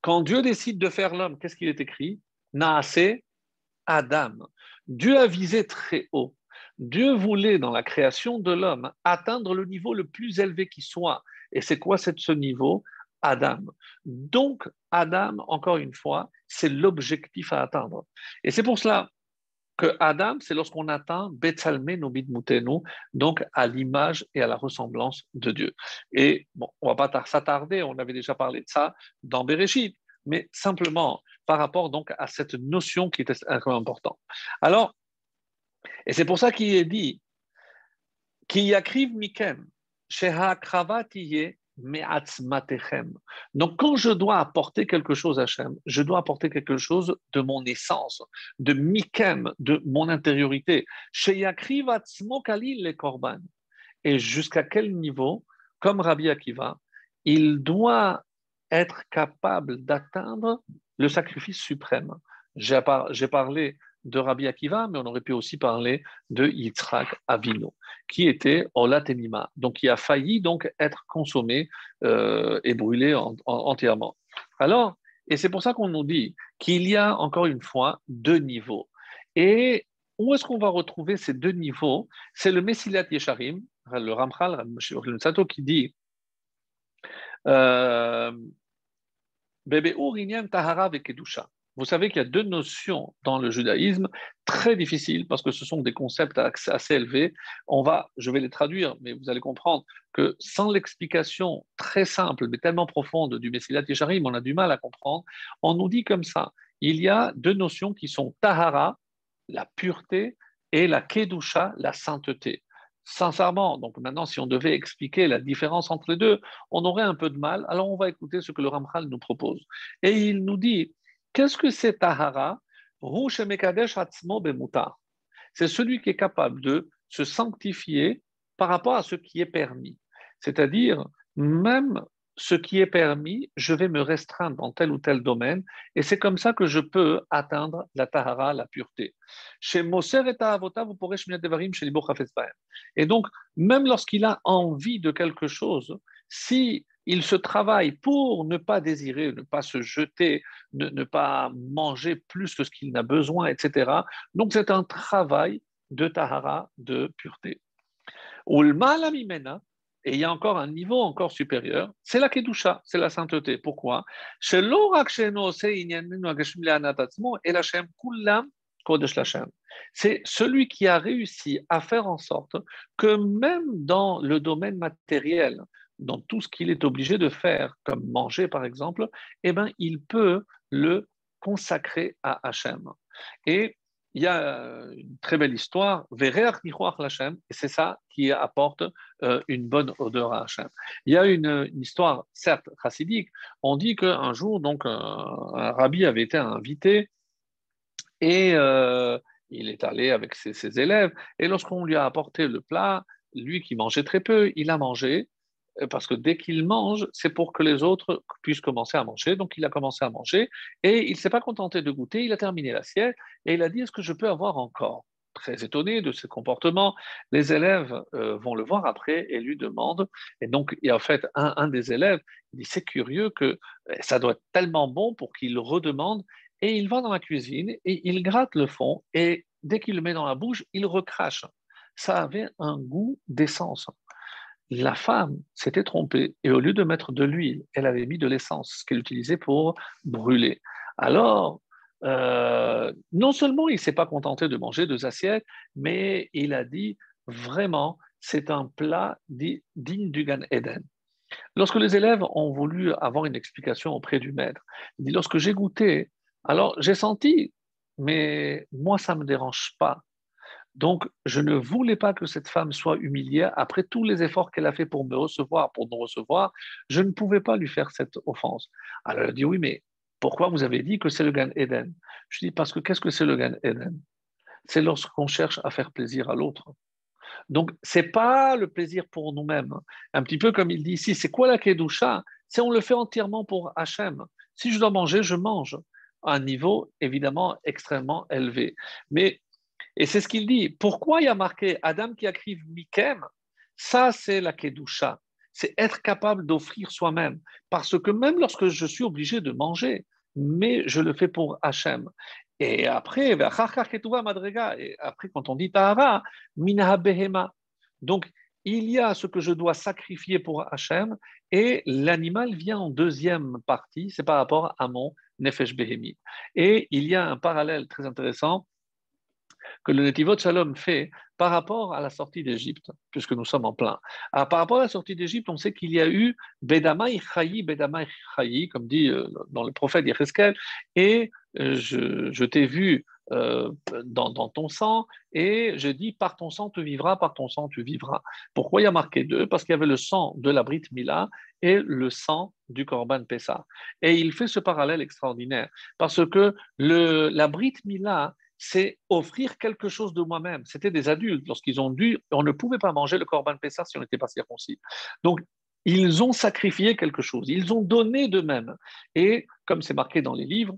Quand Dieu décide de faire l'homme, qu'est-ce qu'il est écrit? Naase Adam. Dieu a visé très haut. Dieu voulait, dans la création de l'homme, atteindre le niveau le plus élevé qui soit. Et c'est quoi ce niveau? Adam. Donc, Adam, encore une fois, c'est l'objectif à atteindre. Et c'est pour cela que Adam, c'est lorsqu'on atteint Betsalme Nobid Mutenu, donc à l'image et à la ressemblance de Dieu. Et bon, on ne va pas s'attarder, on avait déjà parlé de ça dans Bereshit, mais simplement par rapport donc à cette notion qui est importante. Alors, et c'est pour ça qu'il est dit, Mikem, donc, quand je dois apporter quelque chose à Hachem, je dois apporter quelque chose de mon essence, de mikem, de mon intériorité. Et jusqu'à quel niveau, comme Rabbi Akiva, il doit être capable d'atteindre le sacrifice suprême. J'ai parlé de Rabbi Akiva, mais on aurait pu aussi parler de Yitzhak Avino, qui était Olatenima, donc qui a failli donc être consommé euh, et brûlé entièrement. Alors, et c'est pour ça qu'on nous dit qu'il y a encore une fois deux niveaux. Et où est-ce qu'on va retrouver ces deux niveaux? C'est le Messilat Yesharim, le Ramchal, le Sato, qui dit Euh, Tahara avec Kedusha. Vous savez qu'il y a deux notions dans le judaïsme très difficiles parce que ce sont des concepts assez élevés. On va, je vais les traduire, mais vous allez comprendre que sans l'explication très simple mais tellement profonde du Messilat Yesharim, on a du mal à comprendre. On nous dit comme ça il y a deux notions qui sont tahara, la pureté, et la kedusha, la sainteté. Sincèrement, donc maintenant, si on devait expliquer la différence entre les deux, on aurait un peu de mal. Alors, on va écouter ce que le Ramchal nous propose. Et il nous dit Qu'est-ce que c'est Tahara? C'est celui qui est capable de se sanctifier par rapport à ce qui est permis. C'est-à-dire, même ce qui est permis, je vais me restreindre dans tel ou tel domaine, et c'est comme ça que je peux atteindre la tahara, la pureté. Chez Moser et Tahavota, vous pourrez Devarim chez Et donc, même lorsqu'il a envie de quelque chose, si il se travaille pour ne pas désirer, ne pas se jeter, ne, pas manger plus que ce qu'il n'a besoin, etc. Donc c'est un travail de tahara, de pureté. Et il y a encore un niveau encore supérieur, c'est la kedusha, c'est la sainteté. Pourquoi? C'est celui qui a réussi à faire en sorte que même dans le domaine matériel, dans tout ce qu'il est obligé de faire, comme manger par exemple, eh ben, il peut le consacrer à Hachem. Et il y a une très belle histoire, et c'est ça qui apporte euh, une bonne odeur à Hachem. Il y a une, histoire, certes chassidique, on dit qu'un jour, donc, un, rabbi avait été invité et euh, il est allé avec ses, élèves, et lorsqu'on lui a apporté le plat, lui qui mangeait très peu, il a mangé, euh, parce que dès qu'il mange, c'est pour que les autres puissent commencer à manger. Donc il a commencé à manger et il ne s'est pas contenté de goûter, il a terminé l'assiette et il a dit Est-ce que je peux avoir encore? Très étonné de ce comportement, les élèves euh, vont le voir après et lui demandent. Et donc, en fait un, des élèves dit C'est curieux que euh, ça doit être tellement bon pour qu'il redemande. Et il va dans la cuisine et il gratte le fond et dès qu'il le met dans la bouche, il recrache. Ça avait un goût d'essence la femme s'était trompée et au lieu de mettre de l'huile, elle avait mis de l'essence, qu'elle utilisait pour brûler. Alors, euh, non seulement il ne s'est pas contenté de manger deux assiettes, mais il a dit vraiment, c'est un plat digne du Gan Eden. Lorsque les élèves ont voulu avoir une explication auprès du maître, il dit, lorsque j'ai goûté, alors j'ai senti, mais moi ça ne me dérange pas. Donc, je ne voulais pas que cette femme soit humiliée. Après tous les efforts qu'elle a fait pour me recevoir, pour nous recevoir, je ne pouvais pas lui faire cette offense. Alors, elle a dit Oui, mais pourquoi vous avez dit que c'est le Gan Eden? Je dis Parce que qu'est-ce que c'est le Gan Eden? C'est lorsqu'on cherche à faire plaisir à l'autre. Donc, ce n'est pas le plaisir pour nous-mêmes. Un petit peu comme il dit ici c'est quoi la Kedusha? C'est on le fait entièrement pour Hachem. Si je dois manger, je mange à un niveau évidemment extrêmement élevé. Mais et c'est ce qu'il dit. Pourquoi il y a marqué Adam qui écrive Mikem? Ça, c'est la Kedusha. C'est être capable d'offrir soi-même. Parce que même lorsque je suis obligé de manger, mais je le fais pour Hachem. Et après, et après quand on dit Tahara, Minha Behema. Donc, il y a ce que je dois sacrifier pour Hachem, et l'animal vient en deuxième partie, c'est par rapport à mon Nefesh Behemi. Et il y a un parallèle très intéressant le Netivot Shalom fait par rapport à la sortie d'Égypte, puisque nous sommes en plein. Ah, par rapport à la sortie d'Égypte, on sait qu'il y a eu Bedamai Chayi, Bedamai Chayi, comme dit euh, dans le prophète Yecheskel, et euh, je, t'ai vu euh, dans, ton sang, et je dis par ton sang tu vivras, par ton sang tu vivras. Pourquoi il y a marqué deux? Parce qu'il y avait le sang de la Brit Mila et le sang du Korban Pessah. Et il fait ce parallèle extraordinaire, parce que la Brit Mila, c'est offrir quelque chose de moi-même. C'était des adultes. Lorsqu'ils ont dû, on ne pouvait pas manger le corban Pessah si on n'était pas circoncis. Donc, ils ont sacrifié quelque chose. Ils ont donné d'eux-mêmes. Et comme c'est marqué dans les livres,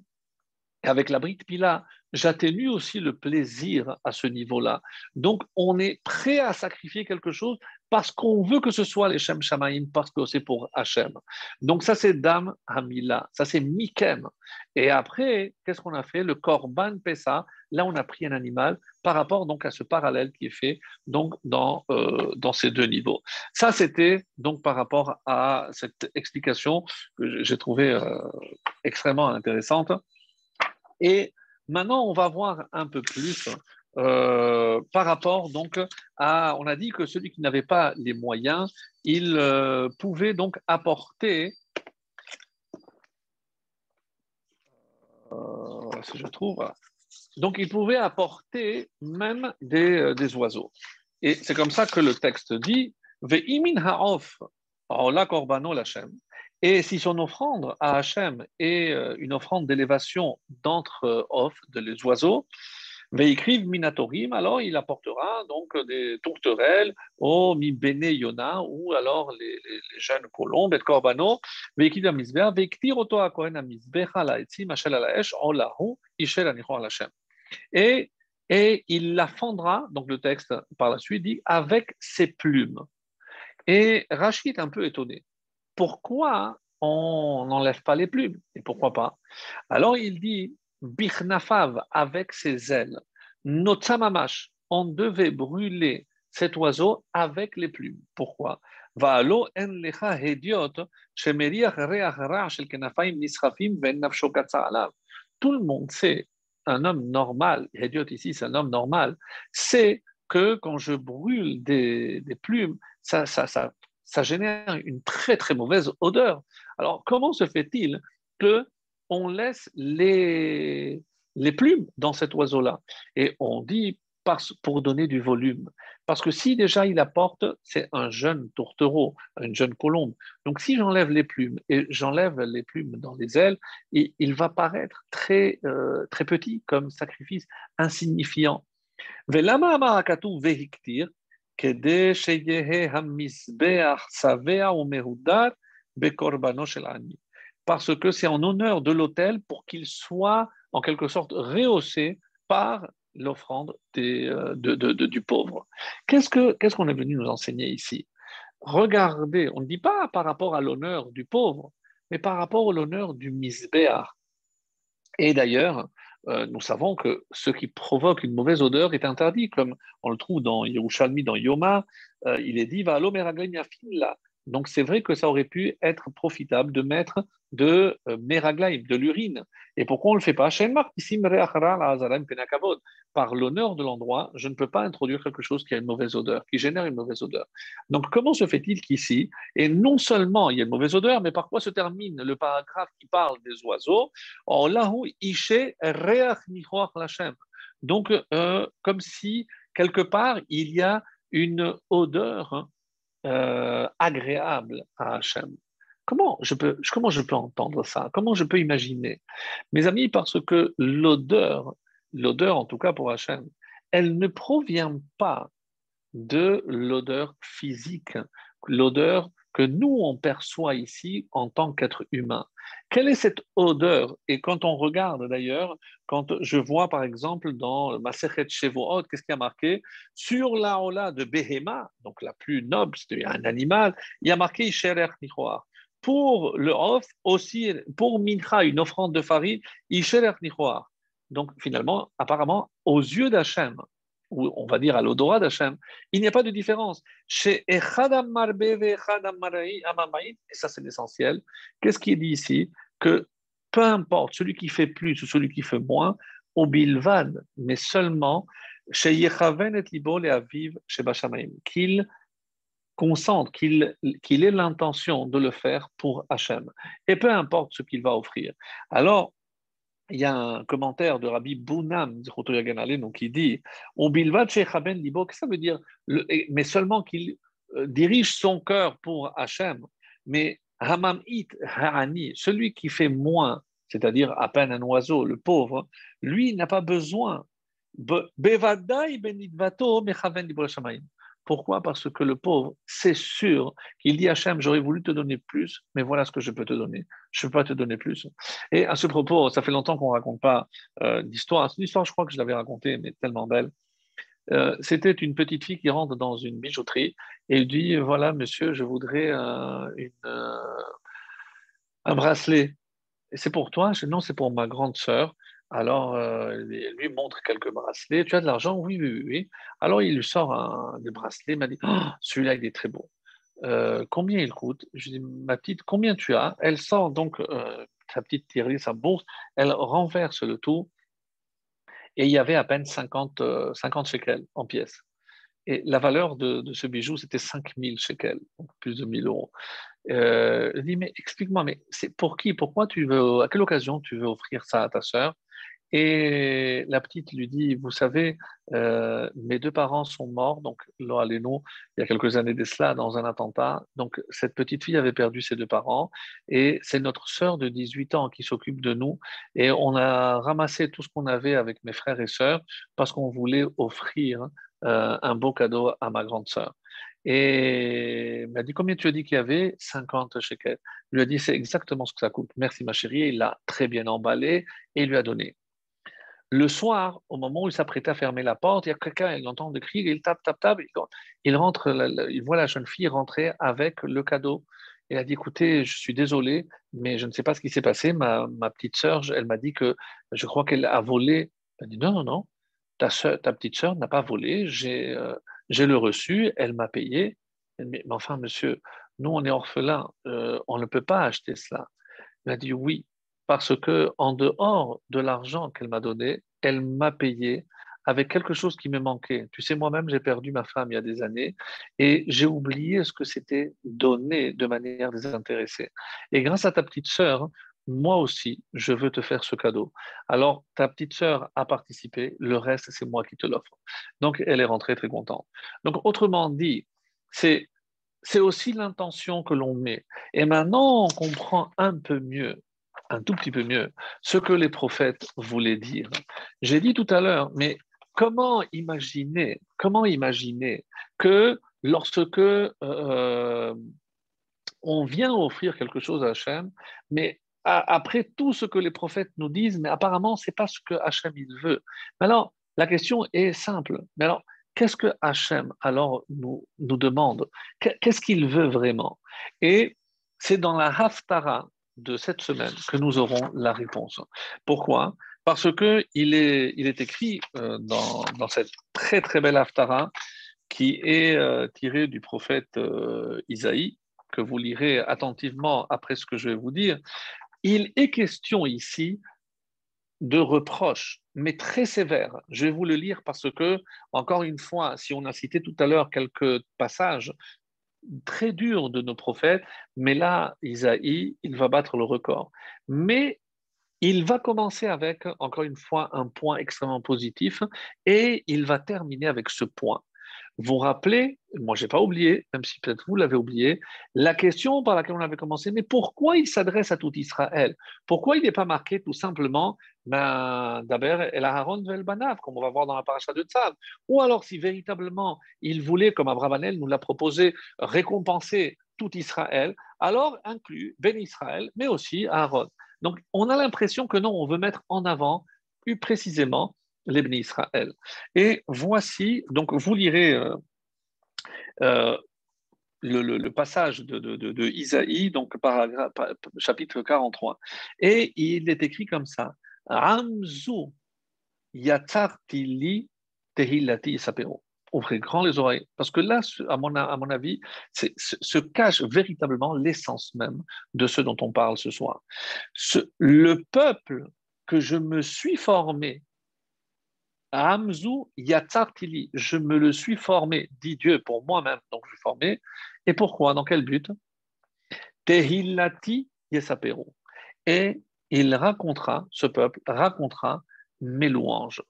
avec la brite pila, j'atténue aussi le plaisir à ce niveau-là. Donc, on est prêt à sacrifier quelque chose parce qu'on veut que ce soit les Shem Shamaim, parce que c'est pour Hachem. Donc ça c'est Dam Hamila, ça c'est Mikem. Et après, qu'est-ce qu'on a fait? Le Korban Pessa, là on a pris un animal par rapport donc à ce parallèle qui est fait donc dans, euh, dans ces deux niveaux. Ça c'était donc par rapport à cette explication que j'ai trouvée euh, extrêmement intéressante. Et maintenant on va voir un peu plus euh, par rapport donc à, on a dit que celui qui n'avait pas les moyens, il euh, pouvait donc apporter, euh, si je trouve, donc il pouvait apporter même des, des oiseaux. Et c'est comme ça que le texte dit, et si son offrande à Hachem est une offrande d'élévation d'entre off, de les oiseaux, écrivent Minatorim, alors il apportera donc des tourterelles au Mi Bene Yona, ou alors les, jeunes colombes, et Corbano, Veikid Amizbeh, Veiktir Oto Akohen Amizbecha Laetzi, Machel Alaesh, Olahu, Ishel Anichon Alashem. Et, et il la fendra, donc le texte par la suite dit, avec ses plumes. Et Rachid est un peu étonné. Pourquoi on n'enlève pas les plumes Et pourquoi pas? Alors il dit Birnafav avec ses ailes. Notsamamash, on devait brûler cet oiseau avec les plumes. Pourquoi? Tout le monde sait, un homme normal, Hediot ici c'est un homme normal, sait que quand je brûle des, plumes, ça, ça, ça, ça génère une très très mauvaise odeur. Alors comment se fait-il que on laisse les, plumes dans cet oiseau-là. Et on dit pour donner du volume. Parce que si déjà il apporte, c'est un jeune tourtereau, une jeune colombe. Donc si j'enlève les plumes et j'enlève les plumes dans les ailes, il, va paraître très, euh, très petit comme sacrifice, insignifiant. Parce que c'est en honneur de l'autel pour qu'il soit en quelque sorte rehaussé par l'offrande euh, du pauvre. Qu'est-ce qu'on est venu nous enseigner ici? Regardez, on ne dit pas par rapport à l'honneur du pauvre, mais par rapport à l'honneur du misbéar. Et d'ailleurs, euh, nous savons que ce qui provoque une mauvaise odeur est interdit, comme on le trouve dans Yerushalmi, dans Yoma, euh, il est dit, va. Donc c'est vrai que ça aurait pu être profitable de mettre de euh, meraglaim, de l'urine. Et pourquoi on ne le fait pas Par l'honneur de l'endroit, je ne peux pas introduire quelque chose qui a une mauvaise odeur, qui génère une mauvaise odeur. Donc comment se fait-il qu'ici, et non seulement il y a une mauvaise odeur, mais par quoi se termine le paragraphe qui parle des oiseaux? Donc euh, comme si quelque part il y a une odeur euh, agréable à Hachem. Comment je, peux, comment je peux entendre ça? Comment je peux imaginer? Mes amis, parce que l'odeur, l'odeur en tout cas pour Hachem, elle ne provient pas de l'odeur physique, l'odeur que nous, on perçoit ici en tant qu'être humain. Quelle est cette odeur? Et quand on regarde d'ailleurs, quand je vois par exemple dans Masechet Shevuot, qu'est-ce qui a marqué? Sur la ola de Behema, donc la plus noble, c'est un animal, il y a marqué Isherer Nichoar. Pour le off, aussi, pour Mincha, une offrande de farine, Isherer Nichoar. Donc finalement, apparemment, aux yeux d'Hachem, on va dire à l'odorat d'Hachem, il n'y a pas de différence. Chez Echadam Marbe et ça c'est l'essentiel, qu'est-ce qu'il dit ici? Que peu importe celui qui fait plus ou celui qui fait moins, au bilvan, mais seulement chez Yechaven et Libol et Aviv chez Bachamaim, qu'il concentre, qu'il ait l'intention de le faire pour Hachem, et peu importe ce qu'il va offrir. Alors, il y a un commentaire de Rabbi Bounam, donc qui dit que ça veut dire Mais seulement qu'il euh, dirige son cœur pour Hachem. Mais Hamam It Ha'ani, celui qui fait moins, c'est-à-dire à peine un oiseau, le pauvre, lui n'a pas besoin. Bevadai benidvato mechaven pourquoi? Parce que le pauvre, c'est sûr qu'il dit à Hachem, j'aurais voulu te donner plus, mais voilà ce que je peux te donner. Je ne peux pas te donner plus. Et à ce propos, ça fait longtemps qu'on ne raconte pas euh, d'histoire. C'est histoire, je crois que je l'avais racontée, mais tellement belle. Euh, c'était une petite fille qui rentre dans une bijouterie et dit Voilà, monsieur, je voudrais un bracelet. Et c'est pour toi? Non, c'est pour ma grande sœur. Alors, il lui montre quelques bracelets. Tu as de l'argent? Oui, oui, oui, Alors, il lui sort un, des bracelets. Il m'a dit oh, Celui-là, il est très beau. combien il coûte? Je dis Ma petite, combien tu as? Elle sort donc sa petite tirée, sa bourse. Elle renverse le tout et il y avait à peine 50, 50 euh, shekels en pièces. Et la valeur de, ce bijou, c'était 5000 shekels, donc plus de 1000 euros. Euh, je dis, mais explique-moi, mais c'est pour qui? Pourquoi tu veux, à quelle occasion tu veux offrir ça à ta sœur? Et la petite lui dit, vous savez, euh, mes deux parents sont morts, donc Laura Leno, il y a quelques années de cela, dans un attentat. Donc cette petite fille avait perdu ses deux parents et c'est notre sœur de 18 ans qui s'occupe de nous. Et on a ramassé tout ce qu'on avait avec mes frères et sœurs parce qu'on voulait offrir euh, un beau cadeau à ma grande sœur. Et il m'a dit combien tu as dit qu'il y avait? 50 shekels. Il lui a dit c'est exactement ce que ça coûte. Merci ma chérie. Il l'a très bien emballé et il lui a donné. Le soir, au moment où il s'apprêtait à fermer la porte, il y a quelqu'un, il entend des cris, il tape, tape, tape, il, rentre, il voit la jeune fille rentrer avec le cadeau. Il a dit, écoutez, je suis désolé, mais je ne sais pas ce qui s'est passé. Ma, petite sœur, elle m'a dit que je crois qu'elle a volé. Elle a dit, non, non, non, ta, ta petite sœur n'a pas volé, j'ai euh, le reçu, elle m'a payé. Mais, enfin, monsieur, nous, on est orphelins, euh, on ne peut pas acheter cela. Il a dit, oui, parce que en dehors de l'argent qu'elle m'a donné, elle m'a payé avec quelque chose qui me manquait. Tu sais, moi-même, j'ai perdu ma femme il y a des années et j'ai oublié ce que c'était donner de manière désintéressée. Et grâce à ta petite sœur, moi aussi, je veux te faire ce cadeau. Alors, ta petite sœur a participé, le reste, c'est moi qui te l'offre. Donc, elle est rentrée très contente. Donc, autrement dit, c'est c'est aussi l'intention que l'on met. Et maintenant, on comprend un peu mieux un tout petit peu mieux ce que les prophètes voulaient dire. J'ai dit tout à l'heure, mais comment imaginer, comment imaginer que lorsque euh, on vient offrir quelque chose à Hachem, mais après tout ce que les prophètes nous disent, mais apparemment, ce n'est pas ce que Hachem il veut. alors, la question est simple. Mais alors, qu'est-ce que Hachem alors nous, nous demande? Qu'est-ce qu'il veut vraiment? Et c'est dans la Haftara, de cette semaine que nous aurons la réponse. Pourquoi? Parce qu'il est, il est écrit euh, dans, cette très très belle Haftara qui est euh, tirée du prophète euh, Isaïe, que vous lirez attentivement après ce que je vais vous dire. Il est question ici de reproches, mais très sévères. Je vais vous le lire parce que, encore une fois, si on a cité tout à l'heure quelques passages très dur de nos prophètes, mais là, Isaïe, il va battre le record. Mais il va commencer avec, encore une fois, un point extrêmement positif et il va terminer avec ce point. Vous rappelez, moi je n'ai pas oublié, même si peut-être vous l'avez oublié, la question par laquelle on avait commencé, mais pourquoi il s'adresse à tout Israël? Pourquoi il n'est pas marqué tout simplement ben, Daber el Aharon Banav, comme on va voir dans la paracha de Tzav Ou alors si véritablement il voulait, comme Abravanel nous l'a proposé, récompenser tout Israël, alors inclut Ben Israël, mais aussi Aaron. Donc on a l'impression que non, on veut mettre en avant plus précisément l'Ebné Israël. Et voici, donc vous lirez euh, euh, le, passage de, Isaïe, donc paragraphe, chapitre 43. Et il est écrit comme ça Ramzu yatartili tehilati sapero. Ouvrez grand les oreilles, parce que là, à mon, à mon avis, se cache véritablement l'essence même de ce dont on parle ce soir. le peuple que je me suis formé Je me le suis formé, dit Dieu pour moi-même, donc je suis formé. Et pourquoi? Dans quel but? Tehillati Yesapero. Et il racontera, ce peuple racontera mes louanges.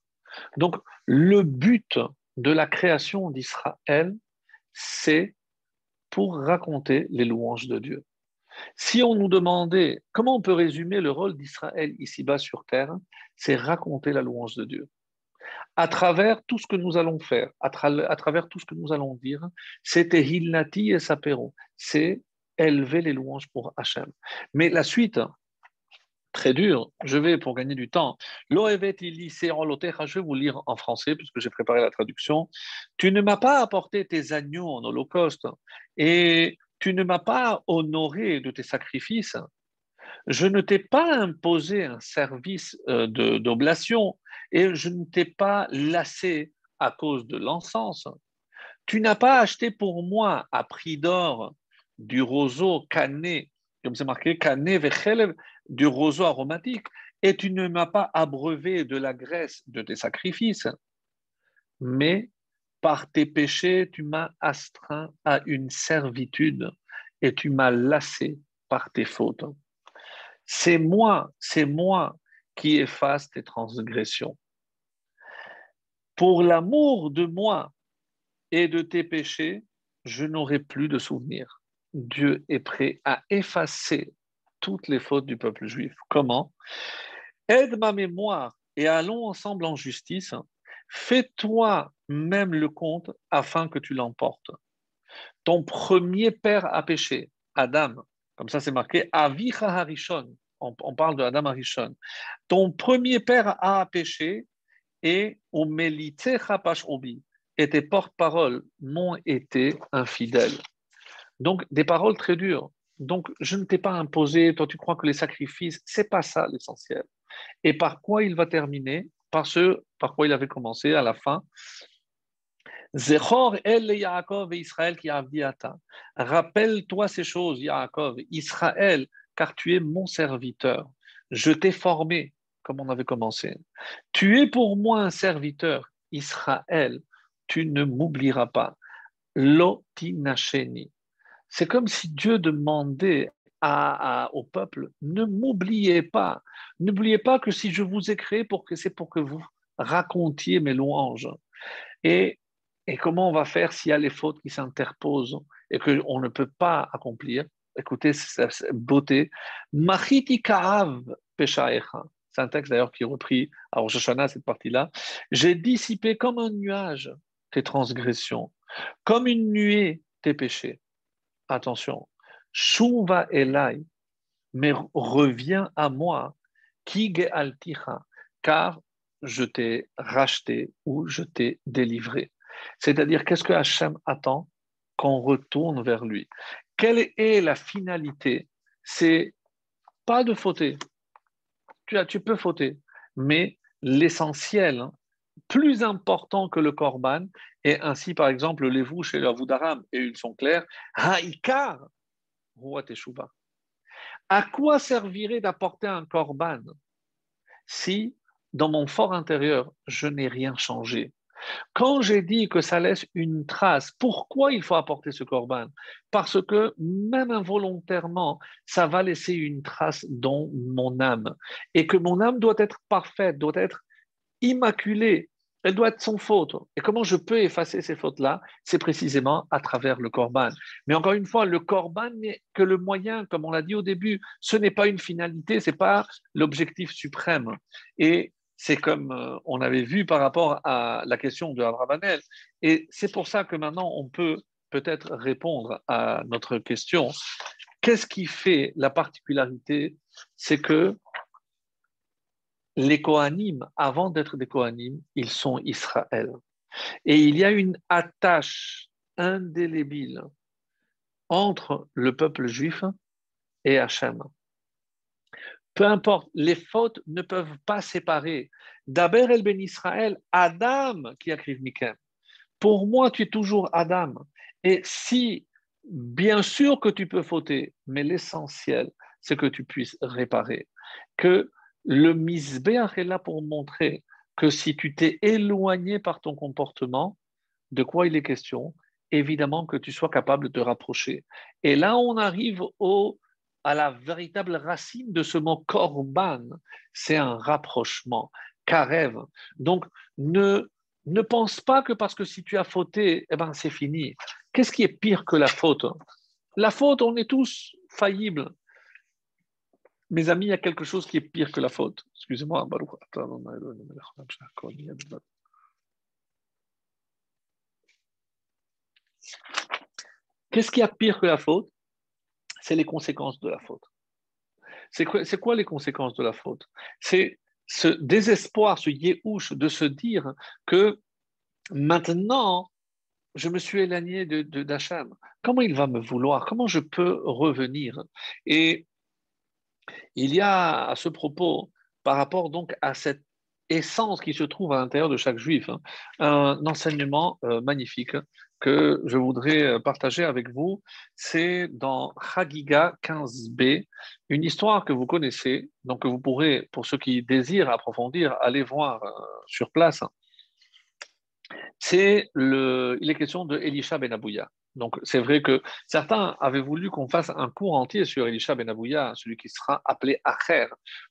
Donc le but de la création d'Israël, c'est pour raconter les louanges de Dieu. Si on nous demandait comment on peut résumer le rôle d'Israël ici-bas sur terre, c'est raconter la louange de Dieu à travers tout ce que nous allons faire, à, travers tout ce que nous allons dire, c'était Hillati et Sapero, c'est élever les louanges pour Hachem. Mais la suite, très dur. Je vais, pour gagner du temps, l'Oevet je vais vous lire en français puisque j'ai préparé la traduction. Tu ne m'as pas apporté tes agneaux en holocauste et tu ne m'as pas honoré de tes sacrifices. Je ne t'ai pas imposé un service euh, d'oblation et je ne t'ai pas lassé à cause de l'encens. Tu n'as pas acheté pour moi à prix d'or du roseau cané, comme c'est marqué, cané vechelev, du roseau aromatique, et tu ne m'as pas abreuvé de la graisse de tes sacrifices, mais par tes péchés, tu m'as astreint à une servitude et tu m'as lassé par tes fautes. C'est moi, c'est moi qui efface tes transgressions. Pour l'amour de moi et de tes péchés, je n'aurai plus de souvenir. Dieu est prêt à effacer toutes les fautes du peuple juif. Comment? Aide ma mémoire et allons ensemble en justice. Fais-toi même le compte afin que tu l'emportes. Ton premier père a péché, Adam. Comme ça, c'est marqué Avicha Harishon. On, parle de Adam Harishon. Ton premier père a péché et et tes porte-paroles m'ont été infidèles. Donc, des paroles très dures. Donc, je ne t'ai pas imposé, toi tu crois que les sacrifices, c'est pas ça l'essentiel. Et par quoi il va terminer? Par ce par quoi il avait commencé à la fin. El Yaakov et Israël Rappelle-toi ces choses, Yaakov, Israël, car tu es mon serviteur. Je t'ai formé, comme on avait commencé. Tu es pour moi un serviteur, Israël. Tu ne m'oublieras pas. Lotinacheni. C'est comme si Dieu demandait au peuple, ne m'oubliez pas. N'oubliez pas que si je vous ai créé, pour que c'est pour que vous racontiez mes louanges. Et, et comment on va faire s'il y a les fautes qui s'interposent et qu'on ne peut pas accomplir? Écoutez cette beauté. Machiti C'est un texte d'ailleurs qui est repris à Rosh Hashanah, cette partie-là. J'ai dissipé comme un nuage tes transgressions, comme une nuée tes péchés attention, Shuva Elai, mais reviens à moi, Kige Alticha, car je t'ai racheté ou je t'ai délivré. C'est-à-dire, qu'est-ce que Hachem attend qu'on retourne vers lui? Quelle est la finalité? C'est pas de fauter. Tu, peux fauter, mais l'essentiel, hein, plus important que le korban, et ainsi, par exemple, les vouches et leur d'aram, et ils sont clairs, haïkar, À quoi servirait d'apporter un korban si, dans mon fort intérieur, je n'ai rien changé? Quand j'ai dit que ça laisse une trace, pourquoi il faut apporter ce korban Parce que même involontairement, ça va laisser une trace dans mon âme. Et que mon âme doit être parfaite, doit être immaculée, elle doit être sans faute. Et comment je peux effacer ces fautes-là? C'est précisément à travers le corban. Mais encore une fois, le corban n'est que le moyen, comme on l'a dit au début. Ce n'est pas une finalité, ce n'est pas l'objectif suprême. Et c'est comme euh, on avait vu par rapport à la question de Abravanel. Et c'est pour ça que maintenant, on peut peut-être répondre à notre question. Qu'est-ce qui fait la particularité? C'est que les Kohanim, avant d'être des Kohanim, ils sont Israël. Et il y a une attache indélébile entre le peuple juif et Hachem. Peu importe, les fautes ne peuvent pas séparer. D'Aber el Ben Israël, Adam qui écrit Mikem. Pour moi, tu es toujours Adam. Et si, bien sûr que tu peux fauter, mais l'essentiel, c'est que tu puisses réparer. Que le misbéach est là pour montrer que si tu t'es éloigné par ton comportement, de quoi il est question? Évidemment que tu sois capable de te rapprocher. Et là, on arrive au, à la véritable racine de ce mot korban. C'est un rapprochement, karev. Donc, ne, pense pas que parce que si tu as fauté, eh ben, c'est fini. Qu'est-ce qui est pire que la faute? La faute, on est tous faillibles. Mes amis, il y a quelque chose qui est pire que la faute. Excusez-moi, Qu'est-ce qui a pire que la faute? C'est les conséquences de la faute. C'est quoi, les conséquences de la faute? C'est ce désespoir, ce yéhouch de se dire que maintenant, je me suis éloigné de. Comment il va me vouloir? Comment je peux revenir? Et il y a à ce propos, par rapport donc à cette essence qui se trouve à l'intérieur de chaque juif, hein, un enseignement euh, magnifique que je voudrais euh, partager avec vous. C'est dans Chagiga 15b, une histoire que vous connaissez, donc que vous pourrez, pour ceux qui désirent approfondir, aller voir euh, sur place. C'est le, il est question de Elisha Ben Abouya. Donc, c'est vrai que certains avaient voulu qu'on fasse un cours entier sur Elisha Ben Abouya, celui qui sera appelé Acher.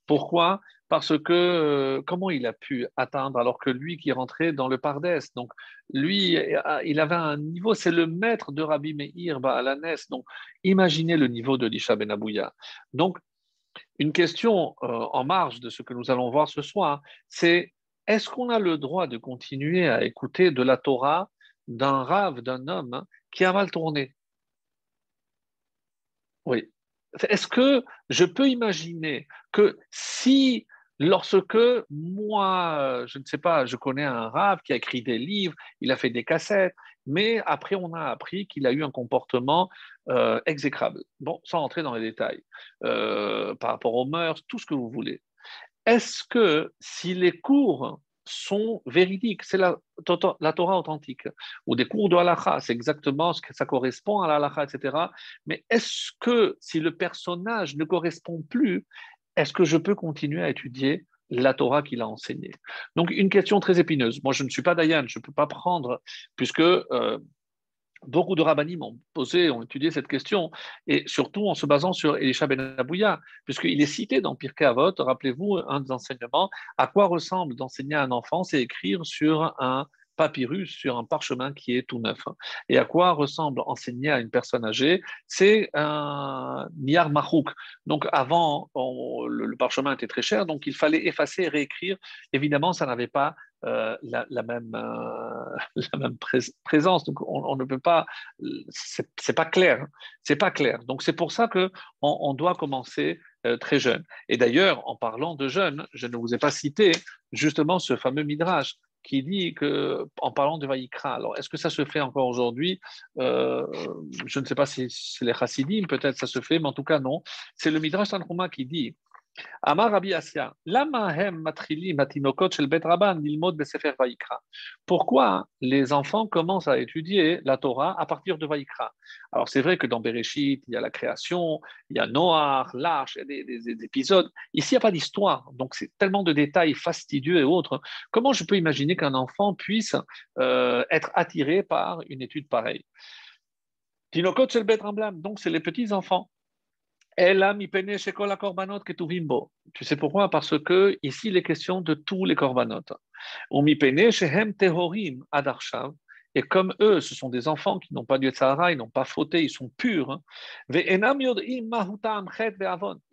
Pourquoi? Parce que euh, comment il a pu atteindre alors que lui qui rentré dans le Pardès, donc lui, il avait un niveau, c'est le maître de Rabbi Meir Baalanes. Donc, imaginez le niveau de Elisha Ben Abouya. Donc, une question euh, en marge de ce que nous allons voir ce soir, c'est est-ce qu'on a le droit de continuer à écouter de la Torah d'un rave, d'un homme qui a mal tourné? Oui. Est-ce que je peux imaginer que si, lorsque moi, je ne sais pas, je connais un rave qui a écrit des livres, il a fait des cassettes, mais après on a appris qu'il a eu un comportement euh, exécrable. Bon, sans entrer dans les détails, euh, par rapport aux mœurs, tout ce que vous voulez. Est-ce que si les cours sont véridiques. C'est la, la, Torah authentique. Ou des cours de halakha, c'est exactement ce que ça correspond à la halakha, etc. Mais est-ce que si le personnage ne correspond plus, est-ce que je peux continuer à étudier la Torah qu'il a enseignée? Donc, une question très épineuse. Moi, je ne suis pas Dayan, je ne peux pas prendre, puisque euh, Beaucoup de rabbinim ont posé, ont étudié cette question, et surtout en se basant sur Elisha ben Abouya, puisqu'il est cité dans Pirkei Avot, rappelez-vous, un des enseignements, à quoi ressemble d'enseigner à un enfant, c'est écrire sur un papyrus sur un parchemin qui est tout neuf. Et à quoi ressemble enseigner à une personne âgée? C'est un niar mahouk. Donc avant, le, parchemin était très cher, donc il fallait effacer et réécrire. Évidemment, ça n'avait pas euh, la, même, euh, présence. Donc on, ne peut pas, c'est pas clair, c'est pas clair. Donc c'est pour ça que on, doit commencer euh, très jeune. Et d'ailleurs, en parlant de jeunes, je ne vous ai pas cité justement ce fameux midrash qui dit que, en parlant de Vaïkra, alors est-ce que ça se fait encore aujourd'hui? Euh, Je ne sais pas si c'est les chassidim, peut-être ça se fait, mais en tout cas non. C'est le Midrash Tanhuma qui dit Amar Rabbi Asya, Pourquoi les enfants commencent à étudier la Torah à partir de Vaikra Alors c'est vrai que dans Bereshit, il y a la création, il y a Noah, l'Arche, il y a des, épisodes. Ici, il n'y a pas d'histoire, donc c'est tellement de détails fastidieux et autres. Comment je peux imaginer qu'un enfant puisse euh, être attiré par une étude pareille? Tinokot donc c'est les petits enfants. Tu sais pourquoi? Parce que ici, il est question de tous les korbanot. Et comme eux, ce sont des enfants qui n'ont pas de Sahara, ils n'ont pas fauté, ils sont purs. Hein.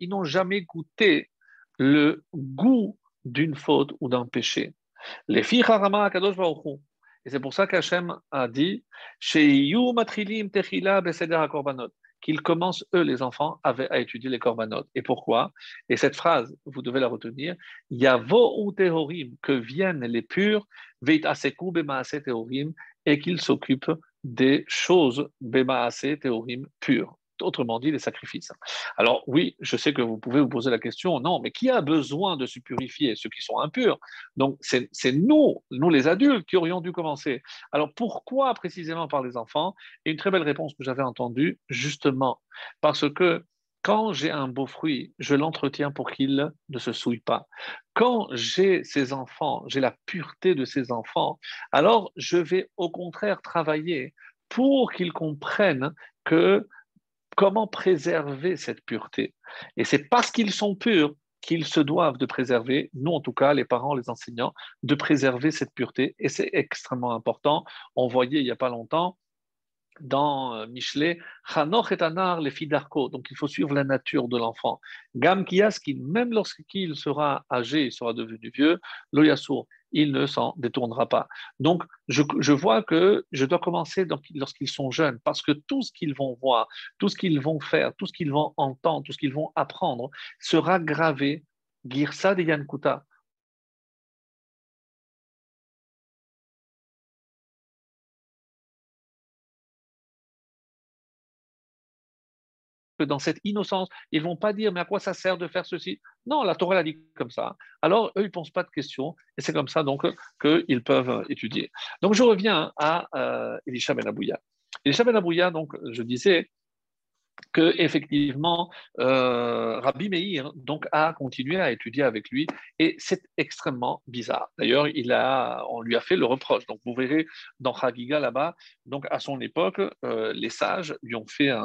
Ils n'ont jamais goûté le goût d'une faute ou d'un péché. Les filles Et c'est pour ça qu'Hachem a dit qu'ils commencent, eux, les enfants, à, étudier les corbanotes. Et pourquoi? Et cette phrase, vous devez la retenir, Yavo tehorim, que viennent les purs, veit aseku bemaase tehorim, et qu'ils s'occupent des choses bemaase tehorim pures autrement dit les sacrifices. Alors oui, je sais que vous pouvez vous poser la question, non, mais qui a besoin de se purifier Ceux qui sont impurs? Donc c'est nous, nous les adultes, qui aurions dû commencer. Alors pourquoi précisément par les enfants? Et une très belle réponse que j'avais entendue, justement, parce que quand j'ai un beau fruit, je l'entretiens pour qu'il ne se souille pas. Quand j'ai ces enfants, j'ai la pureté de ces enfants, alors je vais au contraire travailler pour qu'ils comprennent que comment préserver cette pureté. Et c'est parce qu'ils sont purs qu'ils se doivent de préserver, nous en tout cas, les parents, les enseignants, de préserver cette pureté. Et c'est extrêmement important. On voyait il n'y a pas longtemps dans euh, Michelet, Chanoch et Anar, les filles d'Arco. Donc il faut suivre la nature de l'enfant. Gam Kiaskin, même lorsqu'il sera âgé, il sera devenu vieux, Loyasour, il ne s'en détournera pas. Donc, je, vois que je dois commencer lorsqu'ils sont jeunes, parce que tout ce qu'ils vont voir, tout ce qu'ils vont faire, tout ce qu'ils vont entendre, tout ce qu'ils vont apprendre sera gravé. Girsa de Yankuta, dans cette innocence, ils vont pas dire mais à quoi ça sert de faire ceci? Non, la Torah l'a dit comme ça. Alors eux, ils ne posent pas de questions et c'est comme ça donc qu'ils peuvent étudier. Donc je reviens à euh, Elisha Ben Abouya. Elisha Ben Abouya, donc je disais, que effectivement euh, Rabbi Meir donc a continué à étudier avec lui et c'est extrêmement bizarre. D'ailleurs, il a, on lui a fait le reproche. Donc vous verrez dans Chagiga là-bas, donc à son époque, euh, les sages lui ont fait un,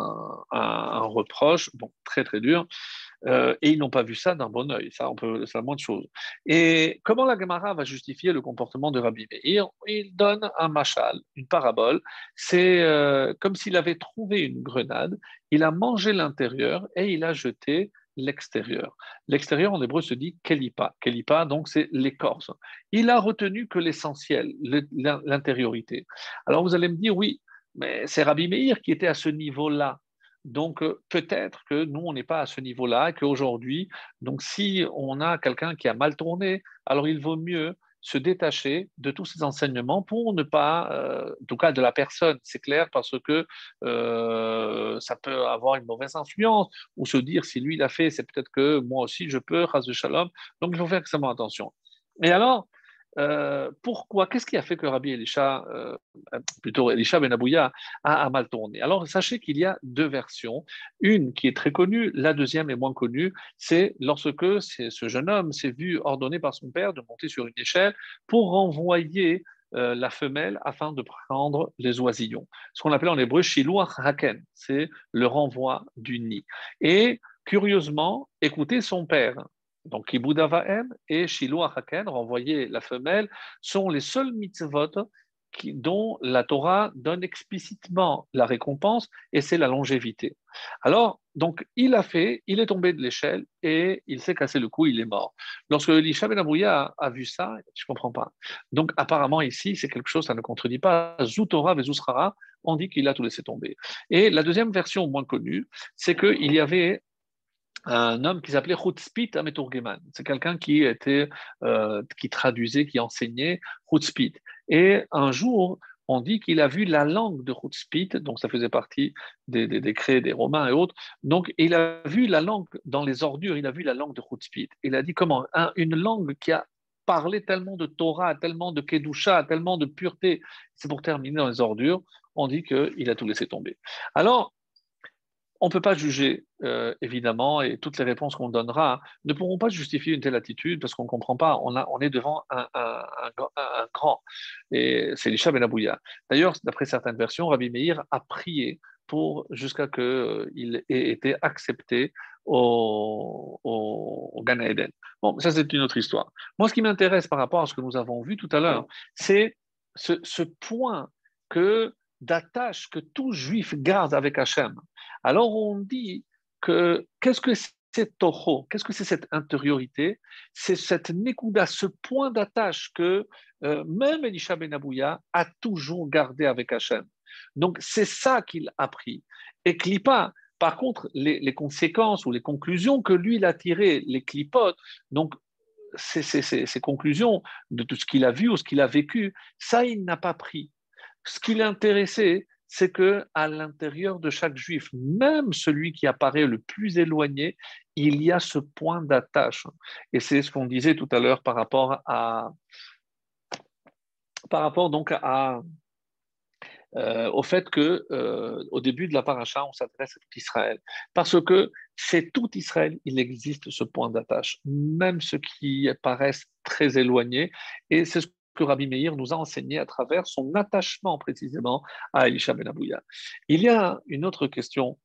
reproche, très très dur, euh, et ils n'ont pas vu ça d'un bon oeil. Ça, peut, c'est la moindre chose. Et comment la Gemara va justifier le comportement de Rabbi Meir? Il donne un machal, une parabole. C'est euh, comme s'il avait trouvé une grenade, il a mangé l'intérieur et il a jeté l'extérieur. L'extérieur en hébreu se dit kelipa. Kelipa, donc c'est l'écorce. Il a retenu que l'essentiel, l'intériorité. Alors vous allez me dire, oui, mais c'est Rabbi Meir qui était à ce niveau-là. Donc euh, peut-être que nous, on n'est pas à ce niveau-là qu'aujourd'hui, donc si on a quelqu'un qui a mal tourné, alors il vaut mieux se détacher de tous ces enseignements pour ne pas, euh, en tout cas de la personne, c'est clair, parce que euh, ça peut avoir une mauvaise influence, ou se dire si lui l'a fait, c'est peut-être que moi aussi je peux, ras de shalom. Donc il faut faire extrêmement attention. Et alors, euh, pourquoi Qu'est-ce qui a fait que Rabbi Elisha, euh, plutôt Elisha Ben Abouya, a, mal tourné? Alors, sachez qu'il y a deux versions. Une qui est très connue, la deuxième est moins connue. C'est lorsque ce jeune homme s'est vu ordonné par son père de monter sur une échelle pour renvoyer euh, la femelle afin de prendre les oisillons. Ce qu'on appelle en hébreu shiluach haken, c'est le renvoi du nid. Et curieusement, écoutez son père. Donc, Kibudavaem et Shiloh Haken, renvoyer la femelle, sont les seuls mitzvot qui, dont la Torah donne explicitement la récompense, et c'est la longévité. Alors, donc, il a fait, il est tombé de l'échelle et il s'est cassé le cou, il est mort. Lorsque Elisha Ben a, a, vu ça, je ne comprends pas. Donc, apparemment, ici, c'est quelque chose, ça ne contredit pas. Zoutora Vezusrara, on dit qu'il a tout laissé tomber. Et la deuxième version moins connue, c'est qu'il y avait un homme qui s'appelait Chutzpit Ameturgeman. C'est quelqu'un qui était, euh, qui traduisait, qui enseignait Chutzpit. Et un jour, on dit qu'il a vu la langue de Chutzpit, donc ça faisait partie des, décrets des Romains et autres. Donc, il a vu la langue dans les ordures, il a vu la langue de Chutzpit. Il a dit comment Une langue qui a parlé tellement de Torah, tellement de Kedusha, tellement de pureté, c'est pour terminer dans les ordures, on dit qu'il a tout laissé tomber. Alors, on ne peut pas juger, euh, évidemment, et toutes les réponses qu'on donnera ne pourront pas justifier une telle attitude parce qu'on ne comprend pas. On, a, on, est devant un, grand, et c'est l'Isha Ben Abouya. D'ailleurs, d'après certaines versions, Rabbi Meir a prié pour jusqu'à qu'il euh, ait été accepté au, au, Eden. Bon, ça c'est une autre histoire. Moi, ce qui m'intéresse par rapport à ce que nous avons vu tout à l'heure, c'est ce, ce point que d'attache que tout juif garde avec Hachem. Alors on dit que qu'est-ce que c'est Toho Qu'est-ce que c'est cette intériorité? C'est cette Nekuda, ce point d'attache que euh, même Elisha Ben Abouya a toujours gardé avec Hachem. Donc c'est ça qu'il a pris. Et Klipa, par contre, les, conséquences ou les conclusions que lui il a tirées, les clipotes, donc ces conclusions de tout ce qu'il a vu ou ce qu'il a vécu, ça il n'a pas pris. Ce qui l'intéressait, c'est que à l'intérieur de chaque juif, même celui qui apparaît le plus éloigné, il y a ce point d'attache. Et c'est ce qu'on disait tout à l'heure par rapport à par rapport donc euh, au fait que euh, au début de la paracha, on s'adresse à tout Israël, parce que c'est tout Israël, il existe ce point d'attache, même ceux qui paraissent très éloignés, et c'est ce que Rabbi Meir nous a enseigné à travers son attachement précisément à Elisha Ben Abouya. Il y a une autre question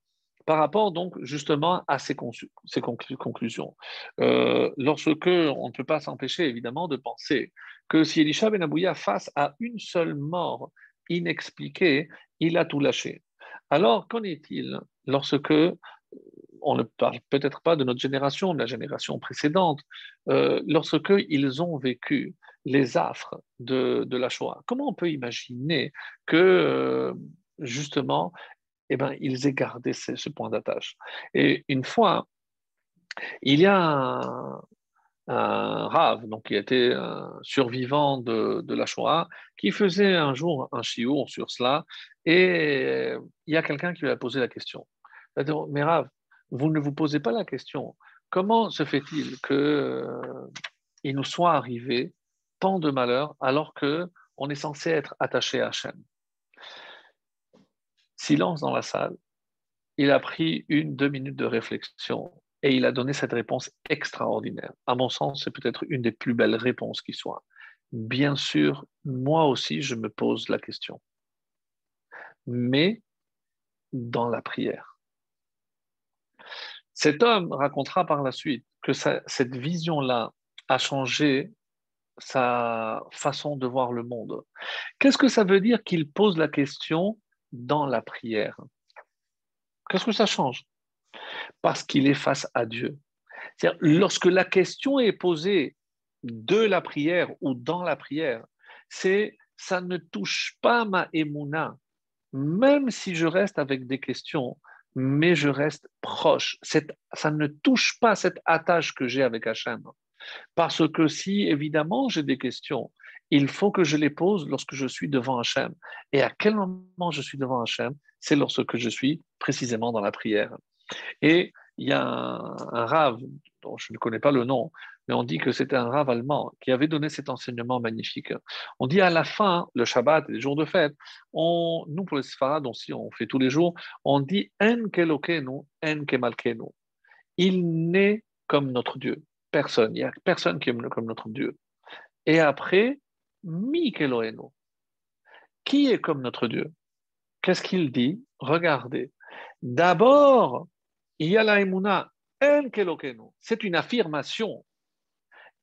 par rapport donc justement à ces, ces conclusions. Euh, lorsque on ne peut pas s'empêcher évidemment de penser que si Elisha Ben Abouya face à une seule mort inexpliquée, il a tout lâché. Alors qu'en est-il lorsque on ne parle peut-être pas de notre génération, de la génération précédente, euh, lorsque ils ont vécu les affres de, la Shoah. Comment on peut imaginer que, euh, justement, eh ben, ils aient gardé ce, point d'attache? Et une fois, il y a un, Rav, donc qui était un survivant de, la Shoah, qui faisait un jour un chiour sur cela, et il y a quelqu'un qui lui a posé la question. Mais Rav, vous ne vous posez pas la question, comment se fait-il qu'il euh, nous soit arrivé tant de malheurs alors que on est censé être attaché à Hachem. Silence dans la salle. Il a pris une, deux minutes de réflexion et il a donné cette réponse extraordinaire. À mon sens, c'est peut-être une des plus belles réponses qui soit. Bien sûr, moi aussi, je me pose la question. Mais dans la prière. Cet homme racontera par la suite que cette vision-là a changé sa façon de voir le monde. Qu'est-ce que ça veut dire qu'il pose la question dans la prière? Qu'est-ce que ça change? Parce qu'il est face à Dieu. lorsque la question est posée de la prière ou dans la prière, c'est ça ne touche pas ma émouna, même si je reste avec des questions, mais je reste proche. ça ne touche pas cette attache que j'ai avec Hachem. Parce que si, évidemment, j'ai des questions, il faut que je les pose lorsque je suis devant Hachem. Et à quel moment je suis devant Hachem C'est lorsque je suis précisément dans la prière. Et il y a un, rave, dont je ne connais pas le nom, mais on dit que c'était un rave allemand qui avait donné cet enseignement magnifique. On dit à la fin, le Shabbat les jours de fête, on, nous pour les Sfarad, aussi on fait tous les jours, on dit En kelokenu, en kemalkenu. Il naît comme notre Dieu. Personne. Il n'y a personne qui est comme notre Dieu. Et après, Mi Qui est comme notre Dieu? Qu'est-ce qu'il dit? Regardez. D'abord, il y a la emuna, en C'est une affirmation.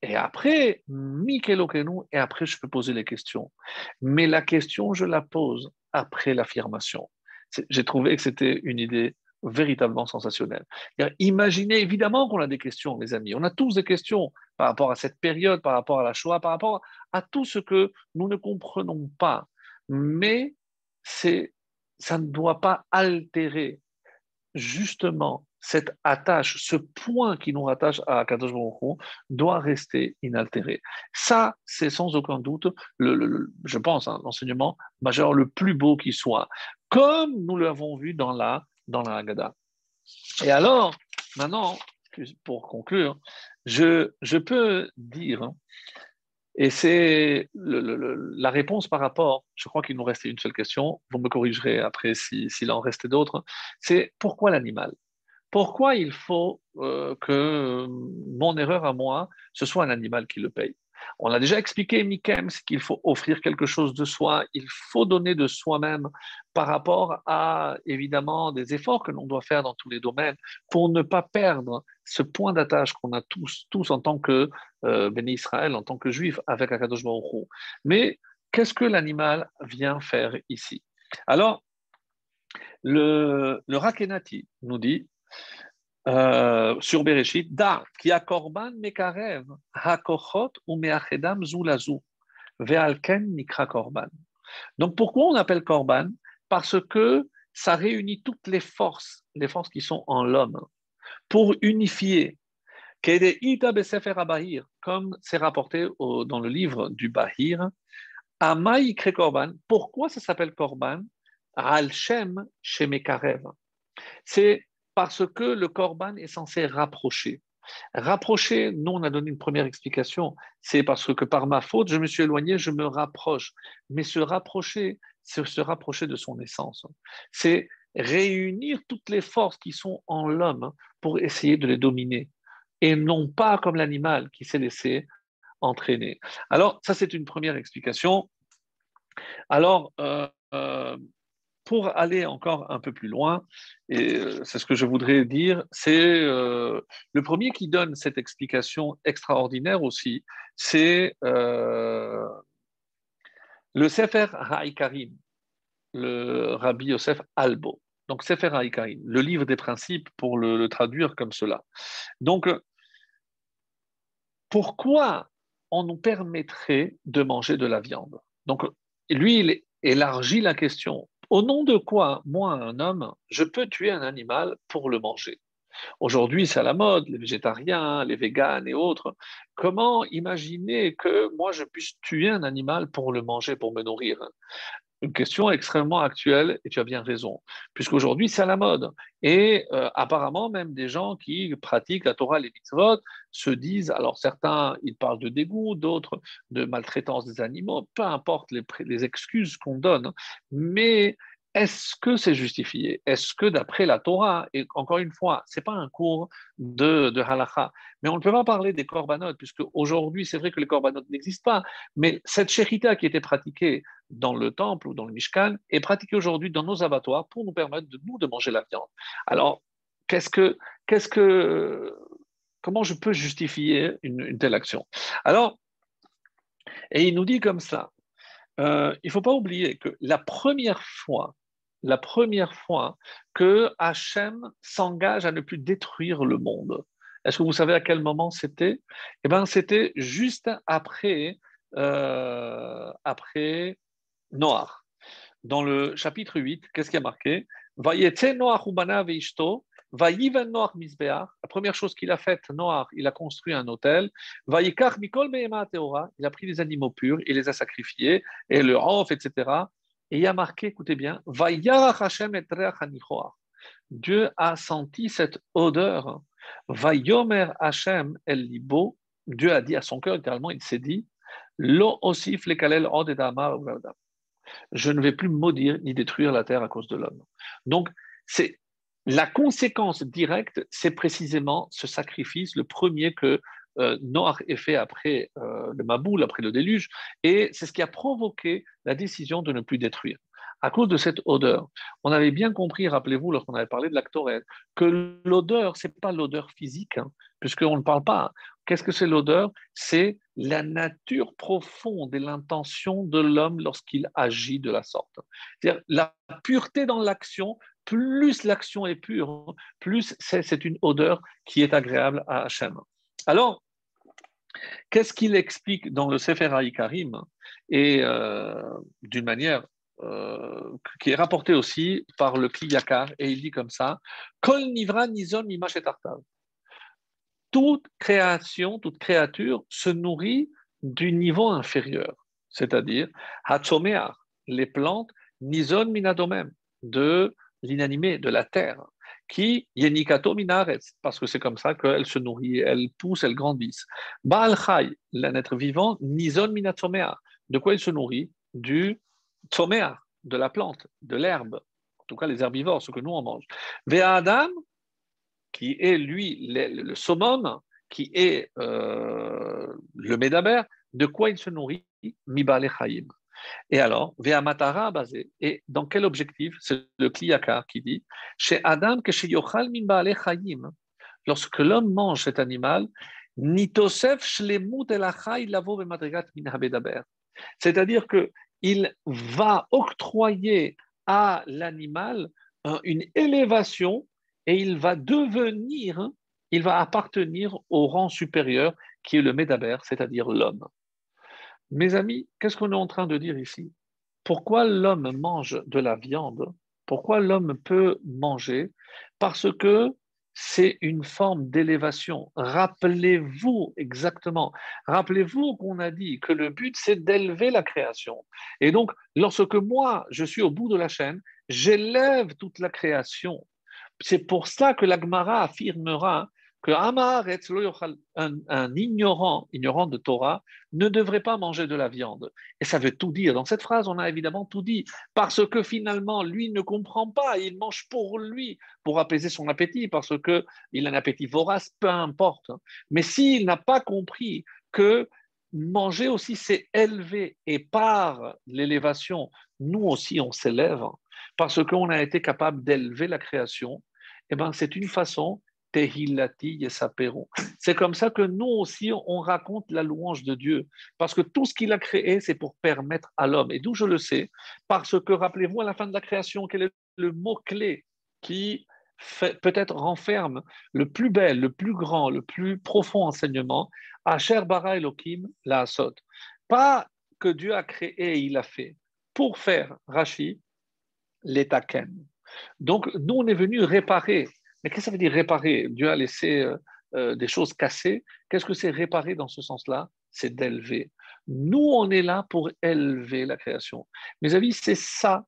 Et après, mi et après, je peux poser les questions. Mais la question, je la pose après l'affirmation. J'ai trouvé que c'était une idée véritablement sensationnel. Imaginez évidemment qu'on a des questions, mes amis. On a tous des questions par rapport à cette période, par rapport à la Shoah, par rapport à tout ce que nous ne comprenons pas. Mais c'est, ça ne doit pas altérer justement cette attache, ce point qui nous rattache à Kadosh Baruch doit rester inaltéré. Ça, c'est sans aucun doute, le, je pense, hein, l'enseignement majeur le plus beau qui soit, comme nous l'avons vu dans la dans la Haggadah. Et alors, maintenant, pour conclure, je, je peux dire, et c'est la réponse par rapport, je crois qu'il nous restait une seule question, vous me corrigerez après s'il en restait d'autres, c'est pourquoi l'animal? Pourquoi il faut euh, que mon erreur à moi, ce soit un animal qui le paye? On a déjà expliqué, Mikem, qu'il faut offrir quelque chose de soi, il faut donner de soi-même par rapport à, évidemment, des efforts que l'on doit faire dans tous les domaines pour ne pas perdre ce point d'attache qu'on a tous, en tant que euh, béni Israël, en tant que juif avec Akadosh Mais qu'est-ce que l'animal vient faire ici? Alors, le, le Rakenati nous dit euh, sur Bereshit, da, qui a korban mekarev, hakochot ou meachedam zulazu, ve'alken nikra korban. Donc pourquoi on appelle korban? Parce que ça réunit toutes les forces, les forces qui sont en l'homme, pour unifier. Comme c'est rapporté dans le livre du Bahir, Korban. Pourquoi ça s'appelle Korban? Al Shem Shemekarev. C'est parce que le korban est censé rapprocher. Rapprocher, nous, on a donné une première explication, c'est parce que par ma faute, je me suis éloigné, je me rapproche. Mais se rapprocher, c'est se rapprocher de son essence. C'est réunir toutes les forces qui sont en l'homme pour essayer de les dominer. Et non pas comme l'animal qui s'est laissé entraîner. Alors, ça, c'est une première explication. Alors, euh, euh, pour aller encore un peu plus loin, et euh, c'est ce que je voudrais dire, c'est euh, le premier qui donne cette explication extraordinaire aussi, c'est euh, le Sefer Haïkarim, le Rabbi Yosef Albo. Donc Sefer Haïkarim, le livre des principes pour le, le traduire comme cela. Donc, pourquoi on nous permettrait de manger de la viande? Donc, lui, il élargit la question. Au nom de quoi, moi, un homme, je peux tuer un animal pour le manger? Aujourd'hui, c'est à la mode, les végétariens, les véganes et autres. Comment imaginer que moi, je puisse tuer un animal pour le manger, pour me nourrir? Une question extrêmement actuelle et tu as bien raison, puisqu'aujourd'hui c'est à la mode. Et euh, apparemment, même des gens qui pratiquent la Torah, les mitzvot, se disent, alors certains, ils parlent de dégoût, d'autres de maltraitance des animaux, peu importe les, les excuses qu'on donne, mais est-ce que c'est justifié? Est-ce que d'après la Torah, et encore une fois, ce n'est pas un cours de, de mais on ne peut pas parler des korbanot, puisque aujourd'hui, c'est vrai que les korbanot n'existent pas, mais cette chérita qui était pratiquée dans le temple ou dans le Mishkan est pratiquée aujourd'hui dans nos abattoirs pour nous permettre de nous de manger la viande. Alors, qu'est-ce que, qu'est-ce que, comment je peux justifier une, une telle action? Alors, et il nous dit comme ça, euh, il ne faut pas oublier que la première fois la première fois que Hachem s'engage à ne plus détruire le monde. Est-ce que vous savez à quel moment c'était? Eh bien, c'était juste après, euh, après Noir. Dans le chapitre 8, qu'est-ce qui a marqué? La première chose qu'il a faite, Noir, il a construit un hôtel. il a pris des animaux purs, il les a sacrifiés, et le Hof, etc. Et il y a marqué, écoutez bien, Dieu a senti cette odeur. Vayomer Hashem el libo. Dieu a dit à son cœur, littéralement, il s'est dit, Lo osif lekalel Je ne vais plus maudire ni détruire la terre à cause de l'homme. Donc, c'est la conséquence directe, c'est précisément ce sacrifice, le premier que euh, Noir est fait après euh, le Maboul, après le déluge, et c'est ce qui a provoqué la décision de ne plus détruire. À cause de cette odeur, on avait bien compris, rappelez-vous, lorsqu'on avait parlé de l'actorel, que l'odeur, ce n'est pas l'odeur physique, hein, puisqu'on ne parle pas. Qu'est-ce que c'est l'odeur? C'est la nature profonde et l'intention de l'homme lorsqu'il agit de la sorte. C'est-à-dire la pureté dans l'action, plus l'action est pure, plus c'est une odeur qui est agréable à Hachem. Alors, Qu'est-ce qu'il explique dans le Sefer Karim et euh, d'une manière euh, qui est rapportée aussi par le Kliyakar, et il dit comme ça Kol nivra nizon Toute création, toute créature se nourrit du niveau inférieur, c'est-à-dire Hatzomear, les plantes, nizon minadomem, de l'inanimé, de la terre qui yenikato minaretz, parce que c'est comme ça qu'elle se nourrit, elle pousse, elle grandissent. Baal chai, l'être vivant, nizon minatomea. De quoi il se nourrit? Du tomea, de la plante, de l'herbe, en tout cas les herbivores, ce que nous on mange. Vea Adam, qui est lui le, le summum, qui est euh, le médaber, de quoi il se nourrit? Mibale chayim. Et alors, Ve'amatara basé. Et dans quel objectif? C'est le Kliyakar qui dit Chez Adam, que chez Yochal min chayim, lorsque l'homme mange cet animal, nitosef shlemut elachai lavo ve'madrigat min habedaber. C'est-à-dire qu'il va octroyer à l'animal une élévation et il va devenir, il va appartenir au rang supérieur qui est le Médaber, c'est-à-dire l'homme. Mes amis, qu'est-ce qu'on est en train de dire ici? Pourquoi l'homme mange de la viande? Pourquoi l'homme peut manger? Parce que c'est une forme d'élévation. Rappelez-vous exactement, rappelez-vous qu'on a dit que le but, c'est d'élever la création. Et donc, lorsque moi, je suis au bout de la chaîne, j'élève toute la création. C'est pour ça que l'Agmara affirmera que un, un ignorant, ignorant de Torah, ne devrait pas manger de la viande. Et ça veut tout dire. Dans cette phrase, on a évidemment tout dit. Parce que finalement, lui ne comprend pas. Il mange pour lui, pour apaiser son appétit, parce qu'il a un appétit vorace, peu importe. Mais s'il n'a pas compris que manger aussi, c'est élever. Et par l'élévation, nous aussi, on s'élève. Parce qu'on a été capable d'élever la création. Eh ben, c'est une façon c'est comme ça que nous aussi, on raconte la louange de Dieu. Parce que tout ce qu'il a créé, c'est pour permettre à l'homme. Et d'où je le sais? Parce que, rappelez-vous, à la fin de la création, quel est le mot-clé qui peut-être renferme le plus bel, le plus grand, le plus profond enseignement, Asher bara Elohim la asot. Pas que Dieu a créé et il a fait pour faire, Rashi, l'étaken. Donc, nous, on est venu réparer. Mais qu'est-ce que ça veut dire réparer? Dieu a laissé euh, euh, des choses cassées. Qu'est-ce que c'est réparer dans ce sens-là? C'est d'élever. Nous, on est là pour élever la création. Mes amis, c'est ça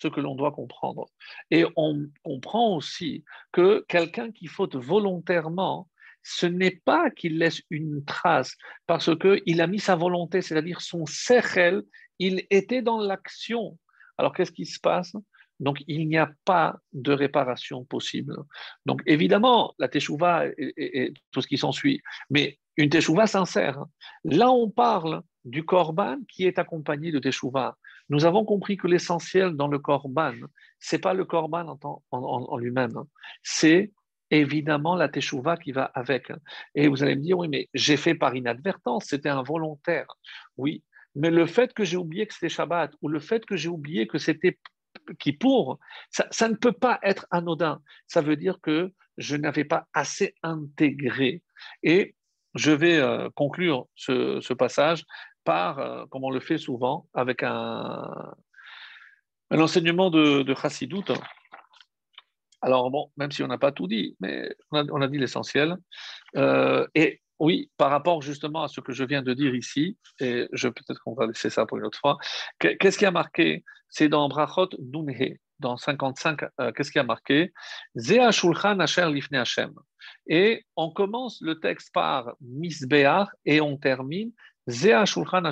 ce que l'on doit comprendre. Et on comprend aussi que quelqu'un qui faute volontairement, ce n'est pas qu'il laisse une trace, parce qu'il a mis sa volonté, c'est-à-dire son sechel, il était dans l'action. Alors qu'est-ce qui se passe? Donc, il n'y a pas de réparation possible. Donc, évidemment, la teshuva et, tout ce qui s'ensuit, mais une teshuva sincère. Là, on parle du korban qui est accompagné de teshuva. Nous avons compris que l'essentiel dans le korban, c'est pas le korban en, en lui-même, c'est évidemment la teshuva qui va avec. Et vous allez me dire, oui, mais j'ai fait par inadvertance, c'était involontaire. Oui, mais le fait que j'ai oublié que c'était Shabbat, ou le fait que j'ai oublié que c'était qui pour, ça, ne peut pas être anodin. Ça veut dire que je n'avais pas assez intégré. Et je vais euh, conclure ce, passage par, euh, comme on le fait souvent, avec un, un enseignement de, de Chassidout. Alors, bon, même si on n'a pas tout dit, mais on a, dit l'essentiel. Euh, et oui, par rapport justement à ce que je viens de dire ici, et je peut-être qu'on va laisser ça pour une autre fois. Qu'est-ce qui a marqué? C'est dans Brachot Nunhe, dans 55. Euh, qu'est-ce qui a marqué? Shulchan. Et on commence le texte par Misbeach et on termine Shulchan.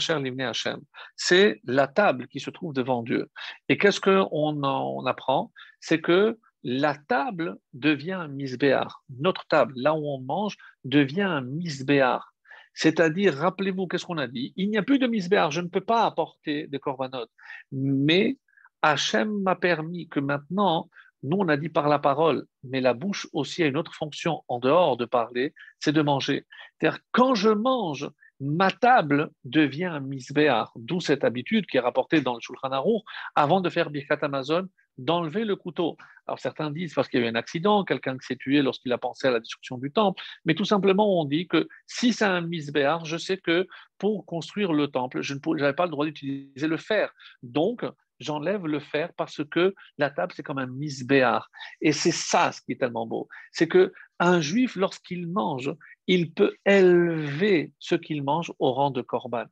C'est la table qui se trouve devant Dieu. Et qu'est-ce qu'on on apprend? C'est que la table devient un misbéar. Notre table, là où on mange, devient un misbéar. C'est-à-dire, rappelez-vous, qu'est-ce qu'on a dit? Il n'y a plus de misbéar, je ne peux pas apporter des corbanotes. Mais Hachem m'a permis que maintenant, nous, on a dit par la parole, mais la bouche aussi a une autre fonction en dehors de parler, c'est de manger. C'est-à-dire, quand je mange, ma table devient un misbéar, d'où cette habitude qui est rapportée dans le Shulchan Aruch, avant de faire Birkat Amazon, d'enlever le couteau. Alors certains disent parce qu'il y a eu un accident, quelqu'un qui s'est tué lorsqu'il a pensé à la destruction du temple, mais tout simplement on dit que si c'est un misbéar, je sais que pour construire le temple, je n'avais pas le droit d'utiliser le fer. Donc, j'enlève le fer parce que la table, c'est comme un misbéar. Et c'est ça ce qui est tellement beau. C'est que un juif, lorsqu'il mange, il peut élever ce qu'il mange au rang de korban.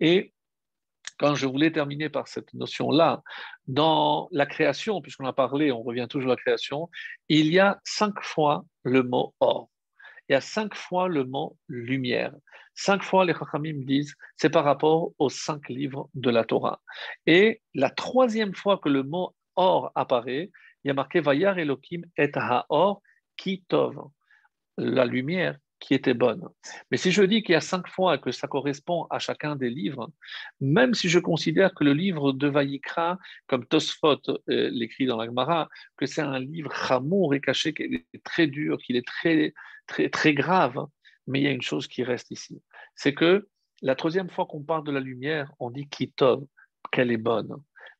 Et quand je voulais terminer par cette notion-là, dans la création, puisqu'on a parlé, on revient toujours à la création, il y a cinq fois le mot or. Il y a cinq fois le mot lumière. Cinq fois, les Chachamim disent, c'est par rapport aux cinq livres de la Torah. Et la troisième fois que le mot or apparaît, il y a marqué Vayar Elohim et ha-or kitov, la lumière qui était bonne. Mais si je dis qu'il y a cinq fois que ça correspond à chacun des livres, même si je considère que le livre de Vaïkra, comme Tosfot euh, l'écrit dans l'Agmara, que c'est un livre chamour et caché, qui est très dur, qu'il est très, très, très grave, mais il y a une chose qui reste ici. C'est que la troisième fois qu'on parle de la lumière, on dit Kitov, qu'elle est bonne.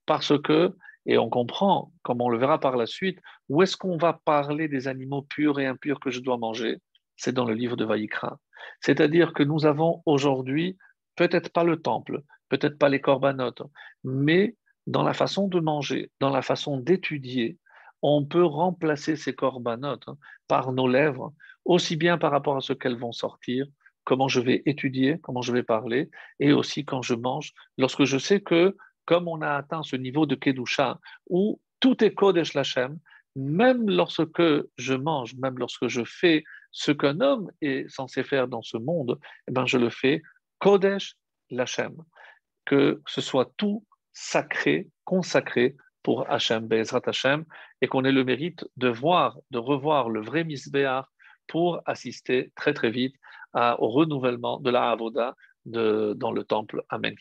Parce que et on comprend, comme on le verra par la suite, où est-ce qu'on va parler des animaux purs et impurs que je dois manger? C'est dans le livre de Vaïkra. C'est-à-dire que nous avons aujourd'hui peut-être pas le temple, peut-être pas les corbanotes, mais dans la façon de manger, dans la façon d'étudier, on peut remplacer ces corbanotes par nos lèvres, aussi bien par rapport à ce qu'elles vont sortir, comment je vais étudier, comment je vais parler, et aussi quand je mange, lorsque je sais que, comme on a atteint ce niveau de Kedusha, où tout est Kodesh Lachem, même lorsque je mange, même lorsque je fais ce qu'un homme est censé faire dans ce monde, eh ben je le fais Kodesh Lachem. Que ce soit tout sacré, consacré pour Hachem, Bezrat Hachem, et qu'on ait le mérite de voir, de revoir le vrai Misbéar pour assister très très vite au renouvellement de la Avoda dans le temple. Amen.